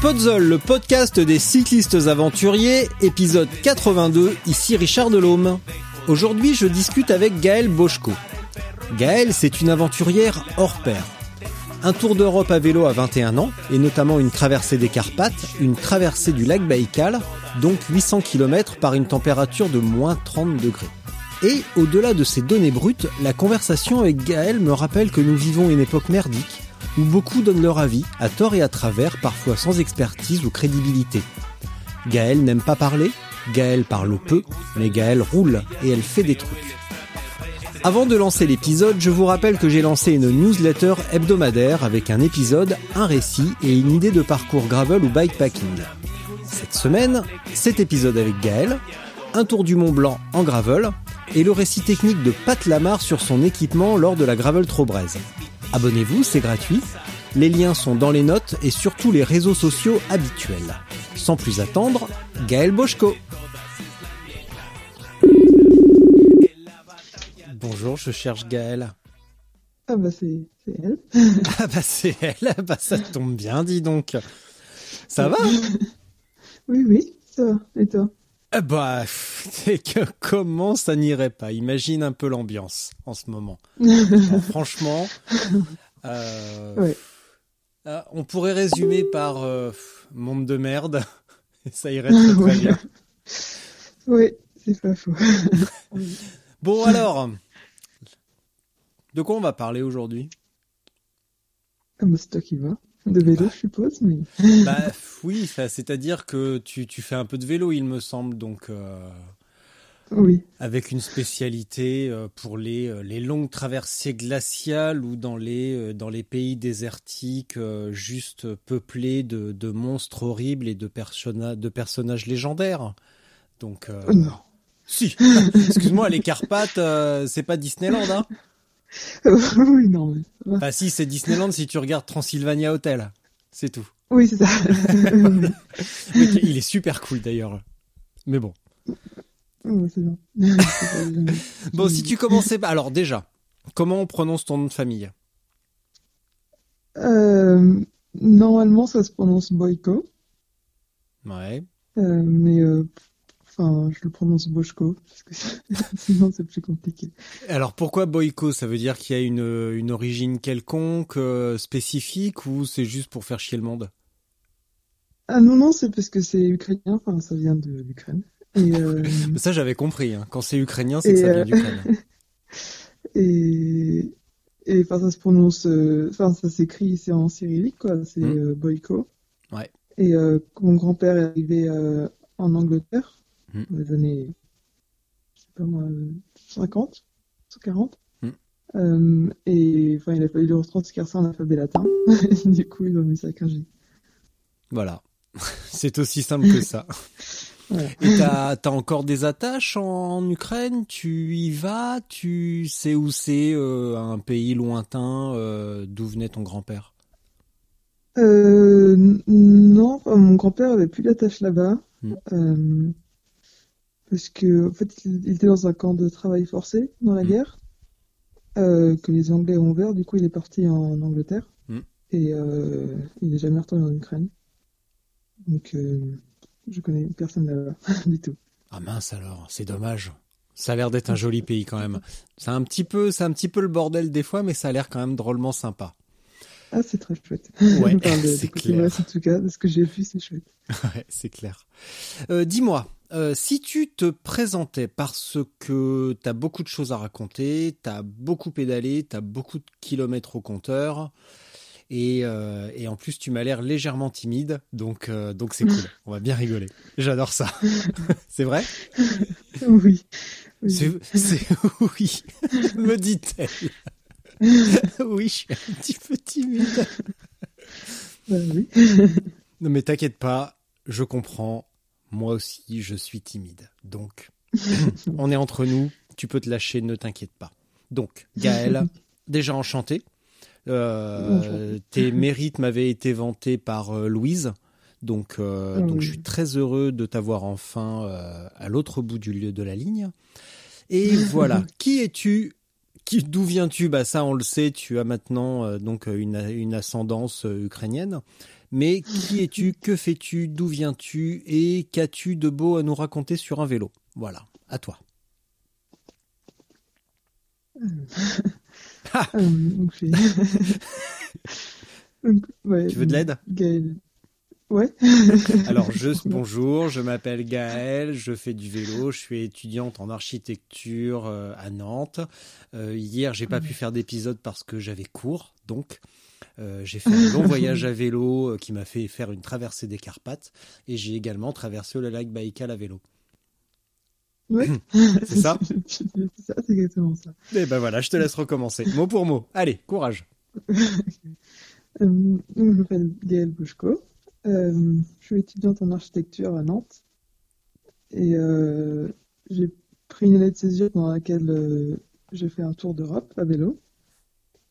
Podzol, le podcast des cyclistes aventuriers, épisode 82, ici Richard Delhomme. Aujourd'hui, je discute avec Gaëlle Boschko. Gaëlle, c'est une aventurière hors pair. Un tour d'Europe à vélo à 21 ans, et notamment une traversée des Carpates, une traversée du lac Baïkal, donc 800 km par une température de moins 30 degrés. Et au-delà de ces données brutes, la conversation avec Gaëlle me rappelle que nous vivons une époque merdique, où beaucoup donnent leur avis, à tort et à travers, parfois sans expertise ou crédibilité. Gaëlle n'aime pas parler, Gaëlle parle peu, mais Gaëlle roule et elle fait des trucs. Avant de lancer l'épisode, je vous rappelle que j'ai lancé une newsletter hebdomadaire avec un épisode, un récit et une idée de parcours gravel ou bikepacking. Cette semaine, cet épisode avec Gaël, un tour du Mont Blanc en gravel et le récit technique de Pat Lamar sur son équipement lors de la Gravel Trobrez. Abonnez-vous, c'est gratuit. Les liens sont dans les notes et sur tous les réseaux sociaux habituels. Sans plus attendre, Gaël Boschko. Bonjour, je cherche Gaël. Ah bah c'est elle. ah bah c'est elle, bah ça tombe bien, dis donc. Ça va? Oui, oui, ça va. Et toi? Eh Bah, c'est que comment ça n'irait pas? Imagine un peu l'ambiance en ce moment. franchement, euh, ouais. euh, on pourrait résumer par euh, monde de merde. ça irait très, très Ouais. bien. Oui, c'est pas faux. Bon alors, de quoi on va parler aujourd'hui? Ah bah c'est toi qui vas. De vélo, je suppose, mais... Bah oui, c'est-à-dire que tu, tu fais un peu de vélo, il me semble, donc euh, Oui. avec une spécialité euh, pour les, euh, les longues traversées glaciales ou dans les, dans les pays désertiques juste peuplés de, de monstres horribles et de, personna- de personnages légendaires. Donc, euh, Oh non. si, excuse-moi, les Carpates, euh, c'est pas Disneyland, hein oui, non, mais ça va. Bah si, c'est Disneyland si tu regardes Transylvania Hotel, c'est tout. Oui, c'est ça. Il est super cool d'ailleurs. Mais bon. Oh, c'est. Bon, si tu commençais... Alors déjà, comment on prononce ton nom de famille? Euh, normalement, ça se prononce Boyko, Ouais. euh, mais euh, enfin, je le prononce Boschko, parce que sinon c'est plus compliqué. Alors pourquoi Boyko? Ça veut dire qu'il y a une, une origine quelconque, euh, spécifique, ou c'est juste pour faire chier le monde? Ah non, non, c'est parce que c'est ukrainien, enfin, ça vient de l'Ukraine. Euh, Ça j'avais compris, hein. quand c'est ukrainien, c'est que ça vient euh, d'Ukraine. Et, et enfin, ça se prononce, euh, enfin, ça s'écrit, c'est en cyrillique, quoi, c'est Mm. euh, Boyko. Ouais. Et mon grand-père est arrivé en Angleterre, Mm. je sais pas moi, euh, 50, 40, Mm. euh, et enfin, il a fallu lui retranscrire ça en alphabet latin. Du coup, ils ont mis ça 15 Voilà. c'est aussi simple que ça. Et t'as as encore des attaches en Ukraine? Tu y vas? Tu sais où c'est euh, un pays lointain euh, d'où venait ton grand-père? Euh, non, mon grand-père avait plus d'attache là-bas. Mm. Parce que, en fait, il, était dans un camp de travail forcé dans la Mm. guerre, euh, que les Anglais ont ouvert. Du coup, il est parti en Angleterre. Mm. Et euh, il n'est jamais retourné en Ukraine. Donc, euh, je connais personne là-bas, du tout. Ah mince alors, c'est dommage. Ça a l'air d'être un joli pays quand même. C'est un petit peu, c'est un petit peu le bordel des fois, mais ça a l'air quand même drôlement sympa. Ah, c'est très chouette. Ouais, Enfin, c'est clair. en tout cas, de ce que j'ai vu, c'est chouette. Ouais, c'est clair. Euh, Dis-moi, euh, si tu te présentais parce que tu as beaucoup de choses à raconter, tu as beaucoup pédalé, tu as beaucoup de kilomètres au compteur, et, euh, et en plus tu m'as l'air légèrement timide, donc euh, donc c'est cool, on va bien rigoler. J'adore ça. c'est vrai? Oui. oui. C'est oui, me dit-elle. oui, je suis un petit peu timide. Bah oui. Non mais t'inquiète pas, je comprends. Moi aussi, je suis timide. Donc, on est entre nous. Tu peux te lâcher, ne t'inquiète pas. Donc, Gaël, déjà enchanté. Euh, tes mérites m'avaient été vantés par euh, Louise. Donc, euh, Ah donc je suis très heureux de t'avoir enfin à l'autre bout du lieu de la ligne. Et voilà. Qui es-tu? Qui- D'où viens-tu? Bah ça, on le sait. Tu as maintenant donc une, une ascendance ukrainienne. Mais qui es-tu Que fais-tu D'où viens-tu Et qu'as-tu de beau à nous raconter sur un vélo? Voilà. À toi. Euh, donc, j'ai- Donc, ouais, Tu veux de l'aide? Gaël. Ouais. Alors, je, bonjour, je m'appelle Gaël, je fais du vélo, je suis étudiante en architecture euh, à Nantes. Euh, hier, j'ai pas pu faire d'épisode parce que j'avais cours, donc euh, j'ai fait un long voyage à vélo euh, qui m'a fait faire une traversée des Carpates et j'ai également traversé le lac Baïkal à vélo. Ouais. C'est ça C'est ça, c'est exactement ça. Et ben voilà, je te laisse recommencer, mot pour mot. Allez, courage. Euh, je m'appelle Gaëlle Bouchko. Euh, je suis étudiante en architecture à Nantes. Et euh, j'ai pris une année de césure pendant laquelle j'ai fait un tour d'Europe à vélo.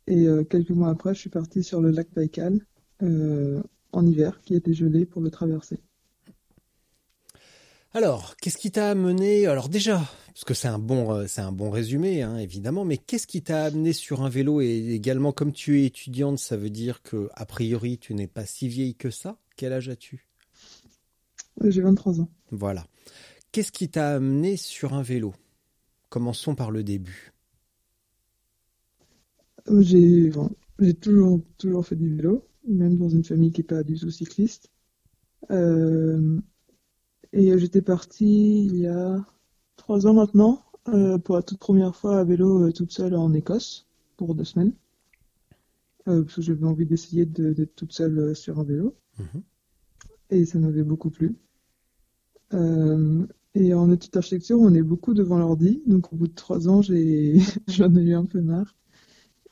Et euh, quelques mois après, je suis partie sur le lac Baïkal euh, en hiver, qui était gelé pour le traverser. Alors, qu'est-ce qui t'a amené Alors déjà, parce que c'est un bon, euh, c'est un bon résumé, hein, évidemment, mais qu'est-ce qui t'a amené sur un vélo Et également, comme tu es étudiante, ça veut dire que a priori, tu n'es pas si vieille que ça? Quel âge as-tu? J'ai 23 ans. Voilà. Qu'est-ce qui t'a amené sur un vélo? Commençons par le début. J'ai bon, toujours, toujours fait du vélo, même dans une famille qui n'est pas du tout cycliste. Euh, et j'étais partie il y a trois ans maintenant euh, pour la toute première fois à vélo euh, toute seule en Écosse pour deux semaines. Euh, parce que j'avais envie d'essayer de- d'être toute seule sur un vélo. Mhm. Et ça m'avait beaucoup plu. Et en études d'architecture, on est beaucoup devant l'ordi. Donc au bout de trois ans, j'ai j'en ai eu un peu marre.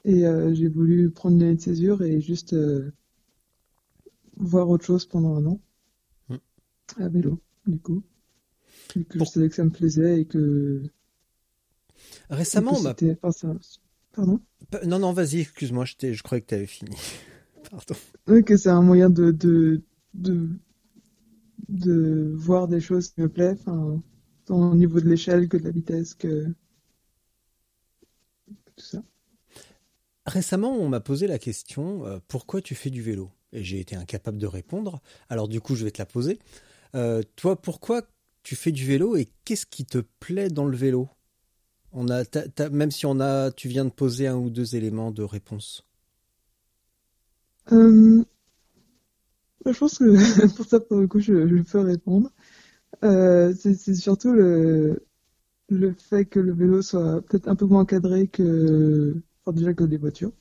Et euh, j'ai voulu prendre une année de césure et juste euh, voir autre chose pendant un an. Mm. À vélo, du coup. Vu que Pour- je savais que ça me plaisait et que, et Récemment, que on m'a c'était. enfin, ça- Pardon? Pa- Non, non, vas-y, excuse-moi, je, je croyais que tu avais fini. Pardon. Oui, que c'est un moyen de, de, de, de voir des choses qui me plaisent, enfin, tant au niveau de l'échelle que de la vitesse, que tout ça. Récemment, on m'a posé la question euh, pourquoi tu fais du vélo? Et j'ai été incapable de répondre. Alors du coup, je vais te la poser. Euh, toi, pourquoi tu fais du vélo et qu'est-ce qui te plaît dans le vélo? On a, même si on a, tu viens de poser un ou deux éléments de réponse. Euh, je pense que pour ça, pour le coup, je, peux répondre. C'est c'est surtout le, le fait que le vélo soit peut-être un peu moins encadré que, déjà que les voitures.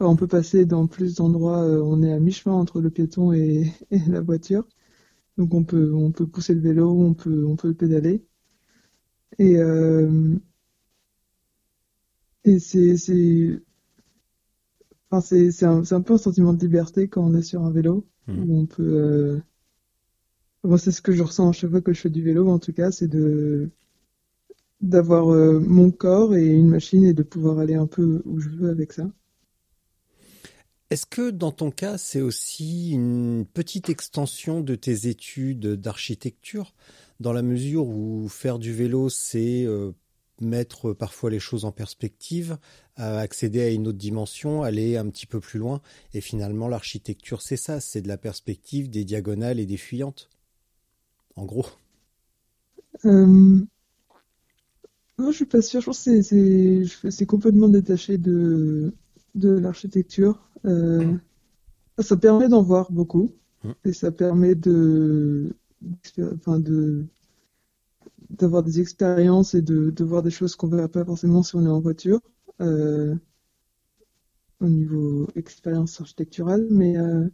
On peut passer dans plus d'endroits, euh, on est à mi-chemin entre le piéton et, et la voiture. Donc on peut, on peut pousser le vélo, on peut, on peut le pédaler. Et, euh, et c'est, c'est, enfin, c'est, c'est un, peu un sentiment de liberté quand on est sur un vélo, où on peut, euh, c'est ce que je ressens à chaque fois que je fais du vélo, en tout cas, c'est de, d'avoir euh, mon corps et une machine et de pouvoir aller un peu où je veux avec ça. Est-ce que dans ton cas, c'est aussi une petite extension de tes études d'architecture, dans la mesure où faire du vélo, c'est euh, mettre parfois les choses en perspective, euh, accéder à une autre dimension, aller un petit peu plus loin, et finalement l'architecture, c'est ça, c'est de la perspective, des diagonales et des fuyantes. En gros? Non, je suis pas sûre. Je pense que c'est, complètement détaché de, de l'architecture. Euh, ça permet d'en voir beaucoup Mm. et ça permet de, enfin de, d'avoir des expériences et de, de voir des choses qu'on verra pas forcément si on est en voiture euh, au niveau expérience architecturale, mais euh,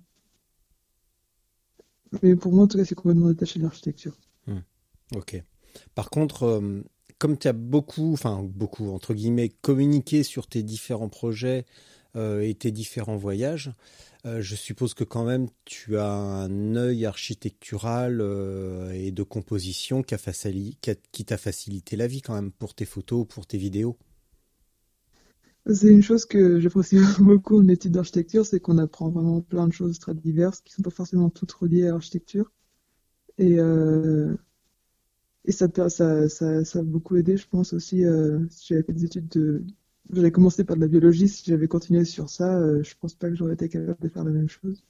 mais pour moi en tout cas c'est complètement détaché de l'architecture. Ok. Par contre, comme tu as beaucoup, enfin beaucoup entre guillemets, communiqué sur tes différents projets euh, et tes différents voyages, euh, je suppose que quand même tu as un œil architectural euh, et de composition qui, t'a facilité la vie quand même pour tes photos, pour tes vidéos. C'est une chose que j'apprécie beaucoup en études d'architecture, c'est qu'on apprend vraiment plein de choses très diverses qui sont pas forcément toutes reliées à l'architecture. Et, et ça, ça, ça, ça a beaucoup aidé, je pense aussi, euh, si j'avais fait des études de... J'avais commencé par de la biologie, si j'avais continué sur ça, euh, je pense pas que j'aurais été capable de faire la même chose.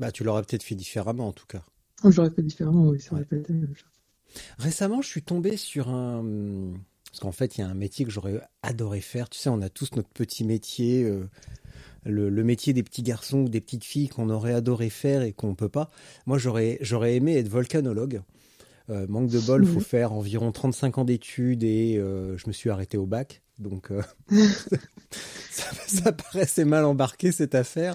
Bah, tu l'aurais peut-être fait différemment en tout cas. Enfin, J'aurais fait différemment, oui, ça aurait pas été la même chose. Récemment, je suis tombé sur un. Parce qu'en fait, il y a un métier que j'aurais adoré faire. Tu sais, on a tous notre petit métier, euh, le, le métier des petits garçons ou des petites filles qu'on aurait adoré faire et qu'on peut pas. Moi, j'aurais, j'aurais aimé être volcanologue. Euh, manque de bol, faut Mhm. faire environ 35 ans d'études et euh, je me suis arrêté au bac. Donc, euh, ça, ça paraissait mal embarqué cette affaire.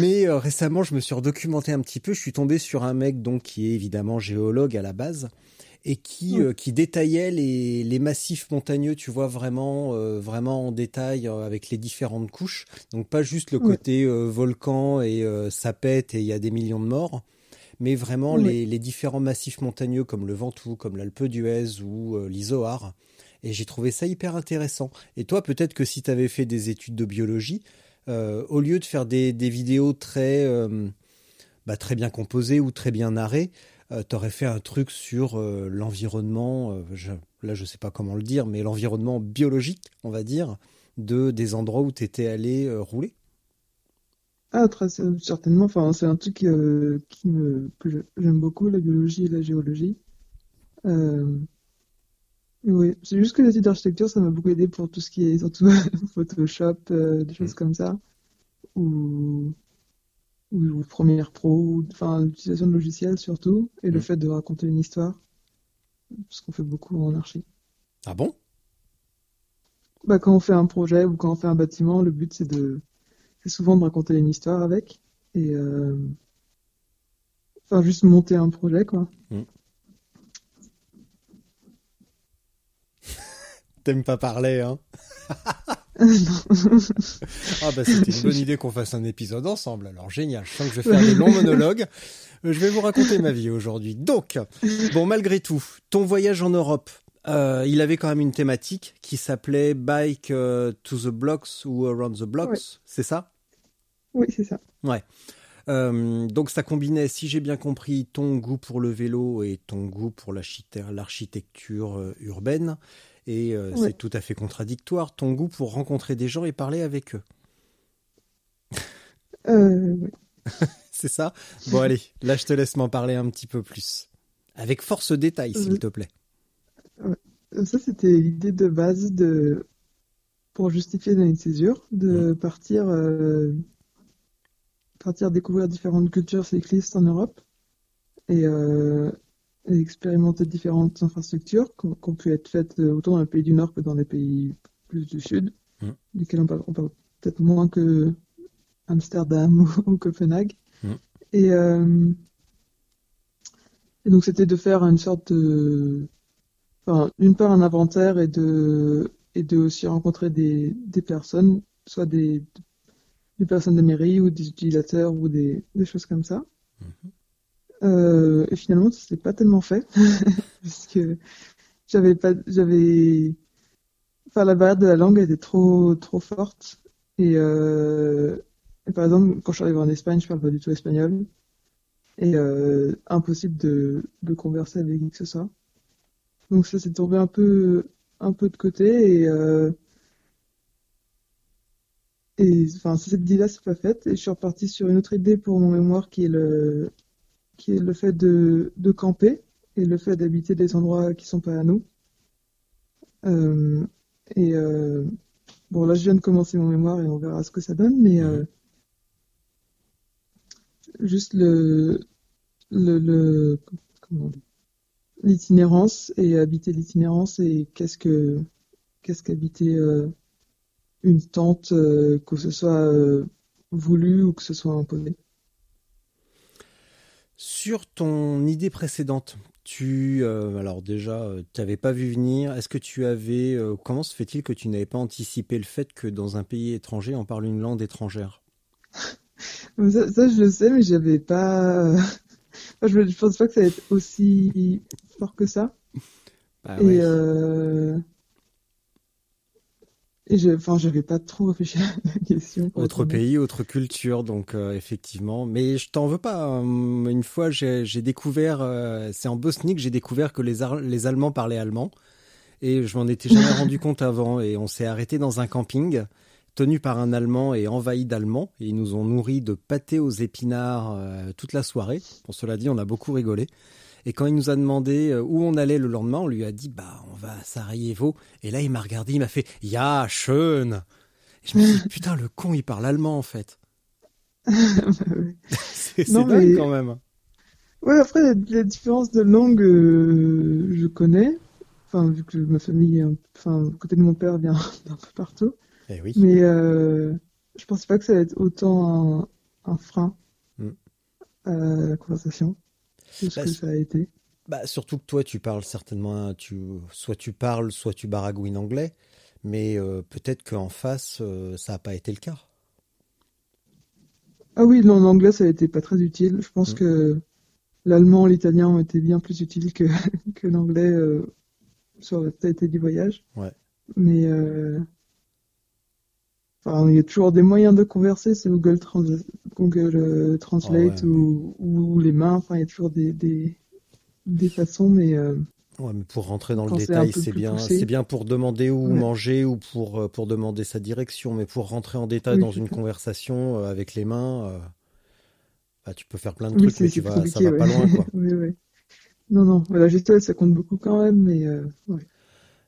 Mais récemment, je me suis redocumenté un petit peu. Je suis tombé sur un mec donc qui est évidemment géologue à la base et qui qui détaillait les, les massifs montagneux, tu vois vraiment vraiment en détail avec les différentes couches. Donc pas juste le côté volcan et ça pète et il y a des millions de morts, mais vraiment les, les différents massifs montagneux comme le Ventoux, comme l'Alpe d'Huez ou euh. Et j'ai trouvé ça hyper intéressant. Et toi, peut-être que si tu avais fait des études de biologie, euh, au lieu de faire des, des vidéos très, euh, bah, très bien composées ou très bien narrées, euh, tu aurais fait un truc sur l'environnement, je- là je sais pas comment le dire, mais l'environnement biologique, on va dire, de, des endroits où tu étais allé rouler? Ah, très certainement. Enfin, c'est un truc euh, qui me, que j'aime beaucoup, la biologie et la géologie. Euh, oui, c'est juste que les études d'architecture, ça m'a beaucoup aidé pour tout ce qui est surtout Photoshop, euh, des choses comme ça, ou, ou, ou Premiere Pro, ou- enfin l'utilisation de logiciels surtout, et le Mm. fait de raconter une histoire, ce qu'on fait beaucoup en archi. Ah bon? Bah, quand on fait un projet ou quand on fait un bâtiment, le but c'est de, c'est souvent de raconter une histoire avec et euh, enfin juste monter un projet quoi. T'aimes pas parler, hein? Non. Ah bah c'était une bonne idée qu'on fasse un épisode ensemble. Alors génial, je sens que je vais faire des longs monologues. Euh, Je vais vous raconter ma vie aujourd'hui. Donc, bon malgré tout, ton voyage en Europe, euh, il avait quand même une thématique qui s'appelait Bike euh, to the Blocks ou Around the Blocks, Ouais. c'est ça? Oui, c'est ça. Ouais. Euh, donc ça combinait, si j'ai bien compris, ton goût pour le vélo et ton goût pour l'architecture euh, urbaine. Et euh, Ouais. c'est tout à fait contradictoire, ton goût pour rencontrer des gens et parler avec eux. Euh, ouais. C'est ça? Bon allez, là je te laisse m'en parler un petit peu plus. Avec force détail, s'il Euh, te plaît. Ça c'était l'idée de base de pour justifier une césure de partir euh, partir découvrir différentes cultures cyclistes en Europe et, euh, et expérimenter différentes infrastructures qui ont pu être faites euh, autant dans les pays du Nord que dans les pays plus du Sud, Mm. duquel on parle, peut-être moins que Amsterdam ou, ou Copenhague. Et, euh, et donc c'était de faire une sorte de, enfin, d'une part un inventaire et de et de aussi rencontrer des, des personnes, soit des, des personnes de mairie ou des utilisateurs ou des, des choses comme ça. Euh, et finalement, ça s'est pas tellement fait parce que j'avais pas, j'avais, enfin la barrière de la langue était trop trop forte et, euh, et par exemple quand je suis arrivé en Espagne, je parle pas du tout espagnol et euh, impossible de de converser avec qui que ce soit. Donc ça s'est tombé un peu de côté et euh, enfin cette idée-là s'est pas faite et je suis reparti sur une autre idée pour mon mémoire qui est le qui est le fait de, camper et le fait d'habiter des endroits qui sont pas à nous. Euh, et euh, bon, là, je viens de commencer mon mémoire et on verra ce que ça donne, mais juste le, le, le comment on dit? L'itinérance et habiter l'itinérance et qu'est-ce que qu'est-ce qu'habiter euh, une tente, euh, que ce soit euh, voulu ou que ce soit imposé. Sur ton idée précédente, tu alors déjà tu n'avais pas vu venir. Est-ce que tu avais comment se fait-il que tu n'avais pas anticipé le fait que dans un pays étranger on parle une langue étrangère? Ça, ça, je le sais, mais j'avais pas. je, ne pense pas que ça va être aussi que ça. Bah et ouais. euh... et je, enfin, j'avais pas trop réfléchi à la question. Autre pays, autre culture, donc euh, effectivement. Mais je t'en veux pas. hein. Une fois, j'ai découvert, euh, c'est en Bosnie que j'ai découvert que les, Ar- les Allemands parlaient allemand. Et je m'en étais jamais rendu compte avant. Et on s'est arrêté dans un camping tenu par un Allemand et envahi d'Allemands. Et ils nous ont nourris de pâté aux épinards toute la soirée. Pour cela dit, on a beaucoup rigolé. Et quand il nous a demandé euh, où on allait le lendemain, on lui a dit bah on va à Sarajevo. Et là, il m'a regardé, il m'a fait Ja, schön. Et je me suis dit putain, le con, il parle allemand en fait. Bah. C'est dingue mais- quand même. Ouais, après, la, la différence de langue, euh, je connais. Enfin, vu que ma famille, enfin, côté de mon père vient d'un peu partout. Eh oui. Mais euh, je pense pas que ça va être autant un, un frein Mm. à la conversation ce Bah, que ça a été. Bah, surtout que toi, tu parles certainement, tu, soit tu parles, soit tu baragouines anglais, mais euh, peut-être qu'en face, euh, ça n'a pas été le cas. Ah oui, non, l'anglais, ça a été pas très utile. Je pense Mm. que l'allemand, l'italien ont été bien plus utiles que, que l'anglais euh, sur la tête du voyage. Ouais. Mais enfin, il y a toujours des moyens de converser, c'est Google, Trans Google euh, Translate Ah ouais, ou, ou les mains. Enfin, il y a toujours des, des, des façons, mais euh, Ouais, mais pour rentrer dans le Quand détail, c'est bien, c'est bien pour demander où Ouais. manger ou pour, euh, pour demander sa direction, mais pour rentrer en détail Oui, dans une ça. conversation euh, avec les mains, euh, bah, tu peux faire plein de oui, trucs, mais tu vas, ça va ouais. pas loin, quoi. Oui. Non, non, la gestuelle, ça compte beaucoup quand même, mais euh.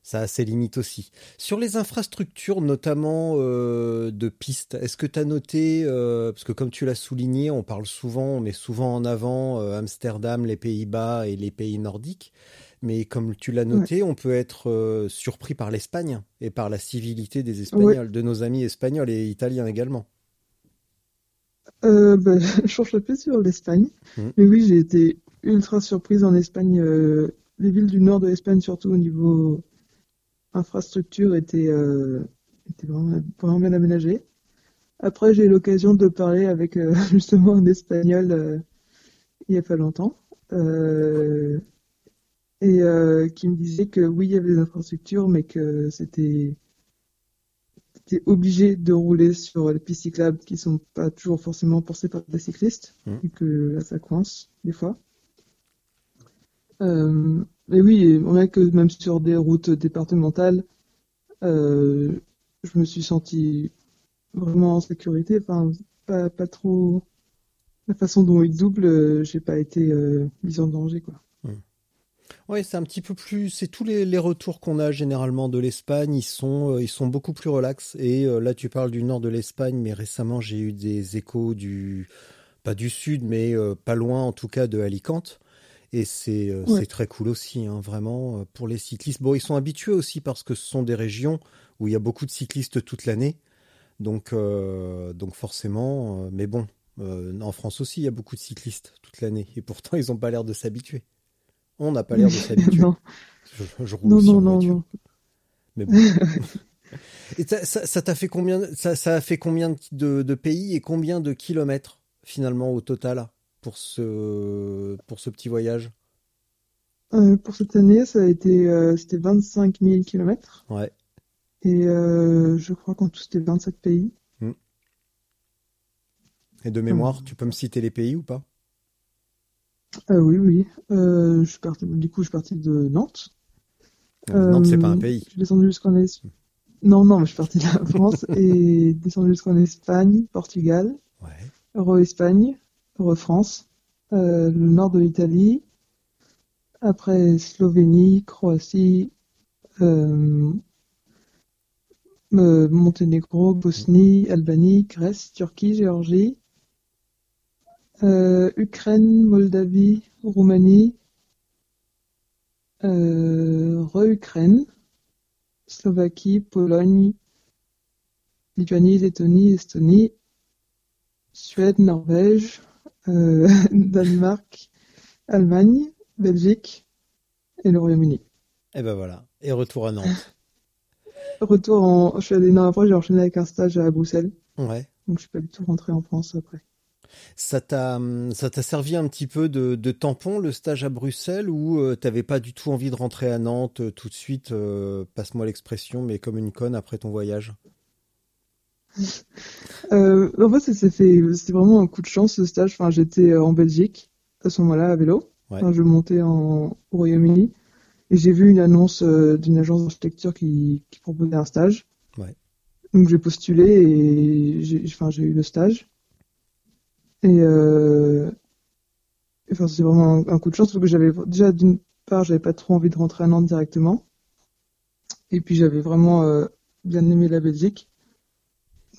Ça a ses limites aussi. Sur les infrastructures, notamment euh, de pistes, est-ce que tu as noté, euh, parce que comme tu l'as souligné, on parle souvent, on met souvent en avant euh, Amsterdam, les Pays-Bas et les pays nordiques, mais comme tu l'as noté, on peut être surpris par l'Espagne et par la civilité des Espagnols, de nos amis espagnols et italiens également. Euh, bah, je change un peu sur l'Espagne. Mhm. Mais oui, j'ai été ultra surprise en Espagne. les villes du nord de l'Espagne, surtout au niveau infrastructure, étaient, euh, vraiment, vraiment bien aménagées. Après, j'ai eu l'occasion de parler avec euh, justement un Espagnol euh, il y a pas longtemps. Et qui me disait que oui, il y avait des infrastructures, mais que c'était obligé de rouler sur les pistes cyclables qui sont pas toujours forcément pensées par des cyclistes, Mhm. et que là ça coince des fois. Euh, mais oui, on a que même sur des routes départementales, euh, je me suis senti vraiment en sécurité. Enfin, pas, trop. La façon dont ils doublent, euh, j'ai pas été euh, mise en danger, quoi. Ouais, c'est un petit peu plus. C'est tous les, retours qu'on a généralement de l'Espagne, ils sont, euh, ils sont beaucoup plus relax. Et euh, là, tu parles du nord de l'Espagne, mais récemment, j'ai eu des échos du, pas du sud, mais euh, pas loin en tout cas de Alicante. Et c'est euh, Ouais. c'est très cool aussi, hein, vraiment, euh, pour les cyclistes. Bon, ils sont habitués aussi parce que ce sont des régions où il y a beaucoup de cyclistes toute l'année. Donc, euh, donc forcément, mais bon, en France aussi, il y a beaucoup de cyclistes toute l'année. Et pourtant, ils n'ont pas l'air de s'habituer. On n'a pas l'air de s'habituer. non, Je, je roule non, aussi non, non, voiture. non. Mais bon. Et ça, t'a fait combien ça, ça a fait combien de, de pays et combien de kilomètres finalement au total? Pour ce pour ce petit voyage? Euh, pour cette année, ça a été, euh, c'était 25 000 kilomètres. Ouais. Et euh, je crois qu'en tout, c'était 27 pays. Et de mémoire, tu peux me citer les pays ou pas? Oui, oui. Euh, je suis parti, du coup, je suis parti de Nantes. Nantes, c'est pas un Euh, pays. Je suis descendu jusqu'en Espagne. Non, non, mais je suis parti de la France et descendu jusqu'en Espagne, Portugal, Ouais. Euro-Espagne, Euro-France, euh, le nord de l'Italie, après Slovénie, Croatie, euh, euh, Monténégro, Bosnie, Albanie, Grèce, Turquie, Géorgie, euh, Ukraine, Moldavie, Roumanie, euh, re-Ukraine, Slovaquie, Pologne, Lituanie, Lettonie, Estonie, Suède, Norvège, euh, Danemark, Allemagne, Belgique et le Royaume-Uni. Et ben voilà. Et retour à Nantes. Retour en, je suis allé, non, après j'ai enchaîné avec un stage à Bruxelles, Ouais. donc je suis pas du tout rentré en France après. Ça t'a, ça t'a servi un petit peu de, de tampon le stage à Bruxelles ou euh, t'avais pas du tout envie de rentrer à Nantes euh, tout de suite, euh, passe-moi l'expression, mais comme une conne après ton voyage? Euh, en fait, c'est- c'est fait, c'était vraiment un coup de chance ce stage. Enfin, j'étais euh, en Belgique à ce moment-là à vélo. Ouais. Enfin, je montais en, au Royaume-Uni et j'ai vu une annonce euh, d'une agence d'architecture qui, qui proposait un stage. Ouais. Donc j'ai postulé et j'ai, enfin, j'ai eu le stage. Et euh, enfin, c'est vraiment un, un coup de chance parce que j'avais déjà d'une part, j'avais pas trop envie de rentrer à Nantes directement. Et puis j'avais vraiment euh, bien aimé la Belgique.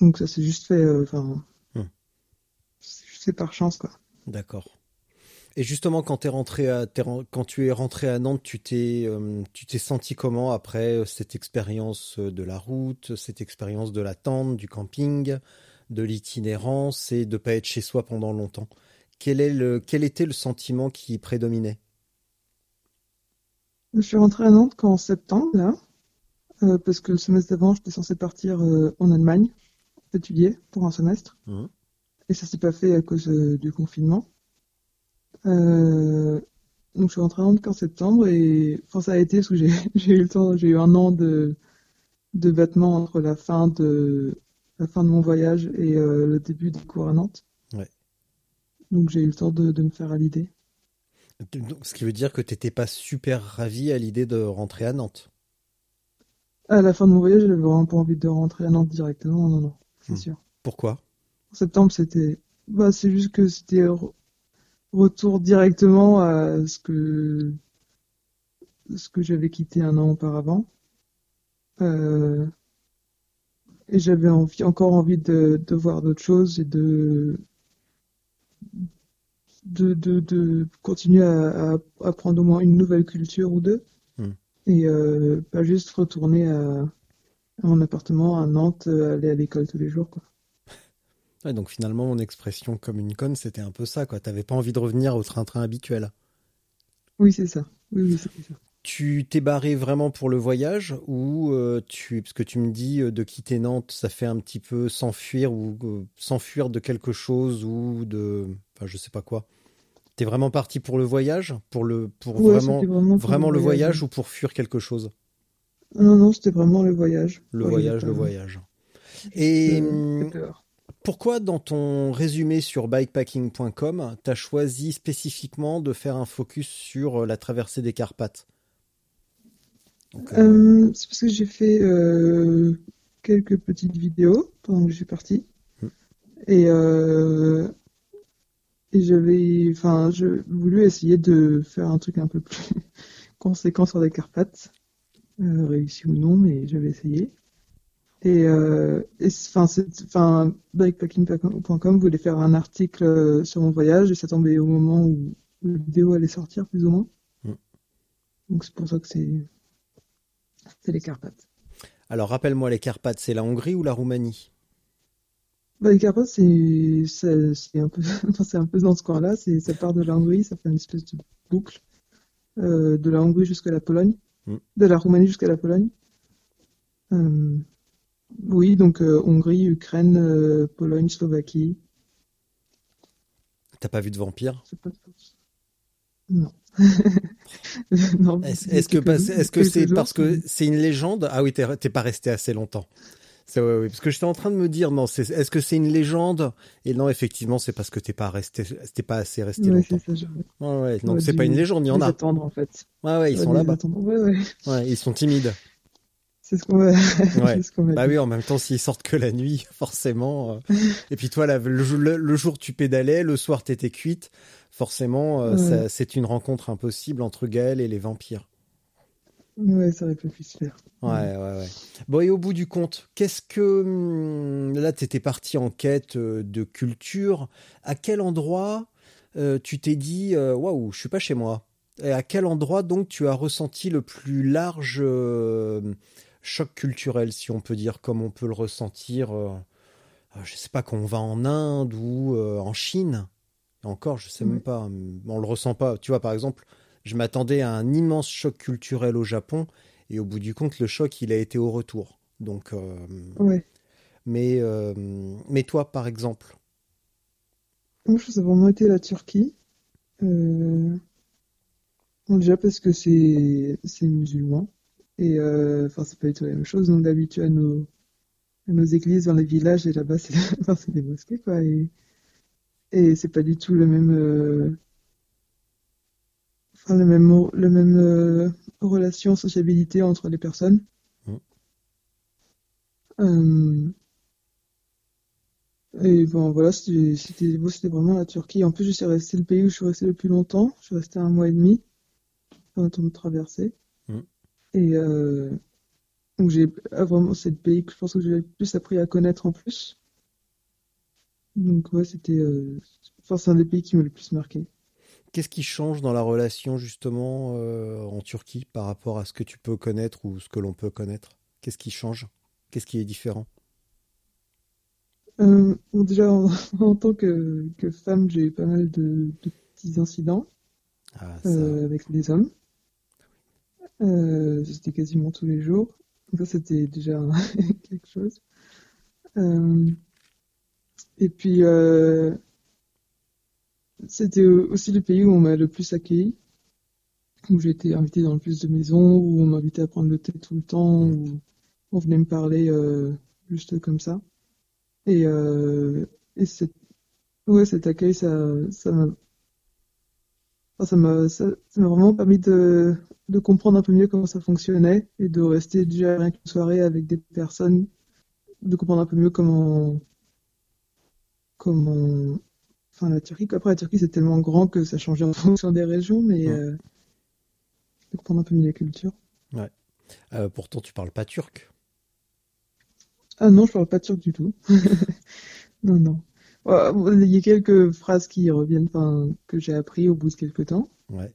Donc ça s'est juste fait, euh, enfin, Hmm. c'est par chance quoi. D'accord. Et justement, quand t'es rentré à, t'es ren- quand tu es rentré à Nantes, tu t'es, euh, tu t'es senti comment après euh, cette expérience de la route, cette expérience de la tente, du camping, de l'itinérance et de pas être chez soi pendant longtemps? Quel, est le, quel était le sentiment qui prédominait? Je suis rentrée à Nantes qu'en septembre là, euh, parce que le semestre d'avant j'étais censée partir euh, en Allemagne étudier pour un semestre Mhm. et ça s'est pas fait à cause euh, du confinement. Euh, donc je suis rentrée à Nantes qu'en septembre et enfin ça a été parce que j'ai eu le temps, j'ai eu un an de de battement entre la fin de la fin de mon voyage et euh, le début des cours à Nantes. Ouais. Donc j'ai eu le temps de, de me faire à l'idée. Donc, Ce qui veut dire que t'étais pas super ravi à l'idée de rentrer à Nantes? À la fin de mon voyage, j'avais vraiment pas envie de rentrer à Nantes directement, non, non, c'est Hmm. sûr. Pourquoi? En septembre, c'était, bah, c'est juste que c'était re- retour directement à ce que, ce que j'avais quitté un an auparavant. Euh, et j'avais envie, encore envie de, de voir d'autres choses et de, de, de, de continuer à, à apprendre au moins une nouvelle culture ou deux. Hmm. Et euh, pas juste retourner à, mon appartement à Nantes, euh, aller à l'école tous les jours, quoi. Ouais, Donc finalement, mon expression comme une conne, c'était un peu ça. quoi. T'avais pas envie de revenir au train-train habituel. Oui, c'est ça. Oui, oui, c'est ça. Tu t'es barré vraiment pour le voyage ou euh, tu parce que tu me dis euh, de quitter Nantes, ça fait un petit peu s'enfuir ou euh, s'enfuir de quelque chose ou de enfin je sais pas quoi. T'es vraiment parti pour le voyage, pour le pour Ouais, vraiment c'était vraiment pour vraiment le le voyage voyage. ou pour fuir quelque chose? Non, non, c'était vraiment le voyage. Le Ouais, voyage, le voyage. Et hum, pourquoi dans ton résumé sur bikepacking.com, t'as choisi spécifiquement de faire un focus sur euh, la traversée des Carpates? Euh, Euh, c'est parce que j'ai fait euh, quelques petites vidéos pendant que je suis parti. Hmm. Et, et j'avais, enfin, voulu essayer de faire un truc un peu plus conséquent sur les Carpates. Euh, réussi ou non, mais j'avais essayé. Et, euh, enfin, bikepacking.com voulait faire un article euh, sur mon voyage et ça tombait au moment où la vidéo allait sortir, plus ou moins. Hmm. Donc c'est pour ça que c'est c'est les Carpates. Alors rappelle-moi les Carpates, c'est la Hongrie ou la Roumanie? Bah, les Carpates, c'est un peu un peu dans ce coin-là. Ça part de la Hongrie, ça fait une espèce de boucle euh, de la Hongrie jusqu'à la Pologne, Hmm. de la Roumanie jusqu'à la Pologne. Euh, oui, donc euh, Hongrie, Ukraine, euh, Pologne, Slovaquie. T'as pas vu de vampire? C'est pas non. Non, Est-ce que c'est parce que c'est- une légende? Ah oui, t'es pas resté assez longtemps. C'est ouais, ouais, parce que j'étais en train de me dire non, c'est est-ce que c'est une légende? Et non, effectivement, c'est parce que t'es pas resté, t'es pas assez resté Ouais, longtemps. ça, j'aurais- Ouais, ouais, donc c'est pas une légende, il y en a. attendre en fait. Ouais, ouais, ils sont là-bas. Ouais, ils sont timides. C'est ce qu'on va. Ouais. c'est ce qu'on va Bah oui, en même temps, s'ils sortent que la nuit, forcément. euh. Et puis toi, le, jour- le- le jour tu pédalais, le soir t'étais cuite. Forcément, euh, c'est une rencontre impossible entre Gaël et les vampires. Ouais, ça aurait pu plus se faire. Ouais, ouais, ouais. Bon, et au bout du compte, qu'est-ce que... hum, Là, t'étais parti en quête euh, de culture. À quel endroit euh, tu t'es dit, euh, waouh, je suis pas chez moi Et à quel endroit donc tu as ressenti le plus large euh, choc culturel, si on peut dire, comme on peut le ressentir, euh, je sais pas, quand on va en Inde ou en Chine? Encore, je sais même pas, on le ressent pas. Tu vois, par exemple, je m'attendais à un immense choc culturel au Japon, et au bout du compte, le choc, il a été au retour. Donc, euh, Ouais. mais, euh, mais toi, par exemple, Moi, je pense que ça a vraiment été la Turquie. Euh, bon, déjà parce que c'est musulman. Et enfin, c'est pas du tout la même chose. On est habitué à nos, à nos églises dans les villages et là-bas, c'est des mosquées, quoi. Et, et c'est pas du tout le même, enfin, le même, le même euh, relation, sociabilité entre les personnes. Mm. Euh, et bon, voilà, c'était c'était bon, c'était vraiment la Turquie. En plus, je suis resté le pays où je suis resté le plus longtemps. Je suis resté un mois et demi pendant ton traversée. Mm. Et euh, donc j'ai ah, vraiment c'est le pays que je pense que j'ai le plus appris à connaître en plus. Donc ouais, c'était euh, enfin, c'est un des pays qui m'a le plus marqué. Qu'est-ce qui change dans la relation justement euh, en Turquie par rapport à ce que tu peux connaître ou ce que l'on peut connaître? Qu'est-ce qui change? Qu'est-ce qui est différent? Euh, bon, déjà en, en tant que, que femme, j'ai eu pas mal de, de petits incidents Ah, ça. euh, avec les hommes. C'était quasiment tous les jours. Donc ça, c'était déjà quelque chose. Et puis, c'était aussi le pays où on m'a le plus accueilli, où j'ai été invité dans le plus de maisons, où on m'invitait à prendre le thé tout le temps, où on venait me parler euh, juste comme ça. Et, euh, et cette, ouais, cet accueil, ça, ça m'a ça m'a ça, ça m'a vraiment permis de, de comprendre un peu mieux comment ça fonctionnait et de rester déjà rien qu'une soirée avec des personnes, de comprendre un peu mieux comment, comment, enfin la Turquie, après la Turquie c'est tellement grand que ça changeait en fonction des régions, mais Ouais. euh, de comprendre un peu mieux la culture. Euh, pourtant, tu parles pas turc. Ah non, je parle pas turc du tout. Non, non. Ouais, bon, Il y a quelques phrases qui reviennent, enfin, que j'ai appris au bout de quelques temps. Ouais.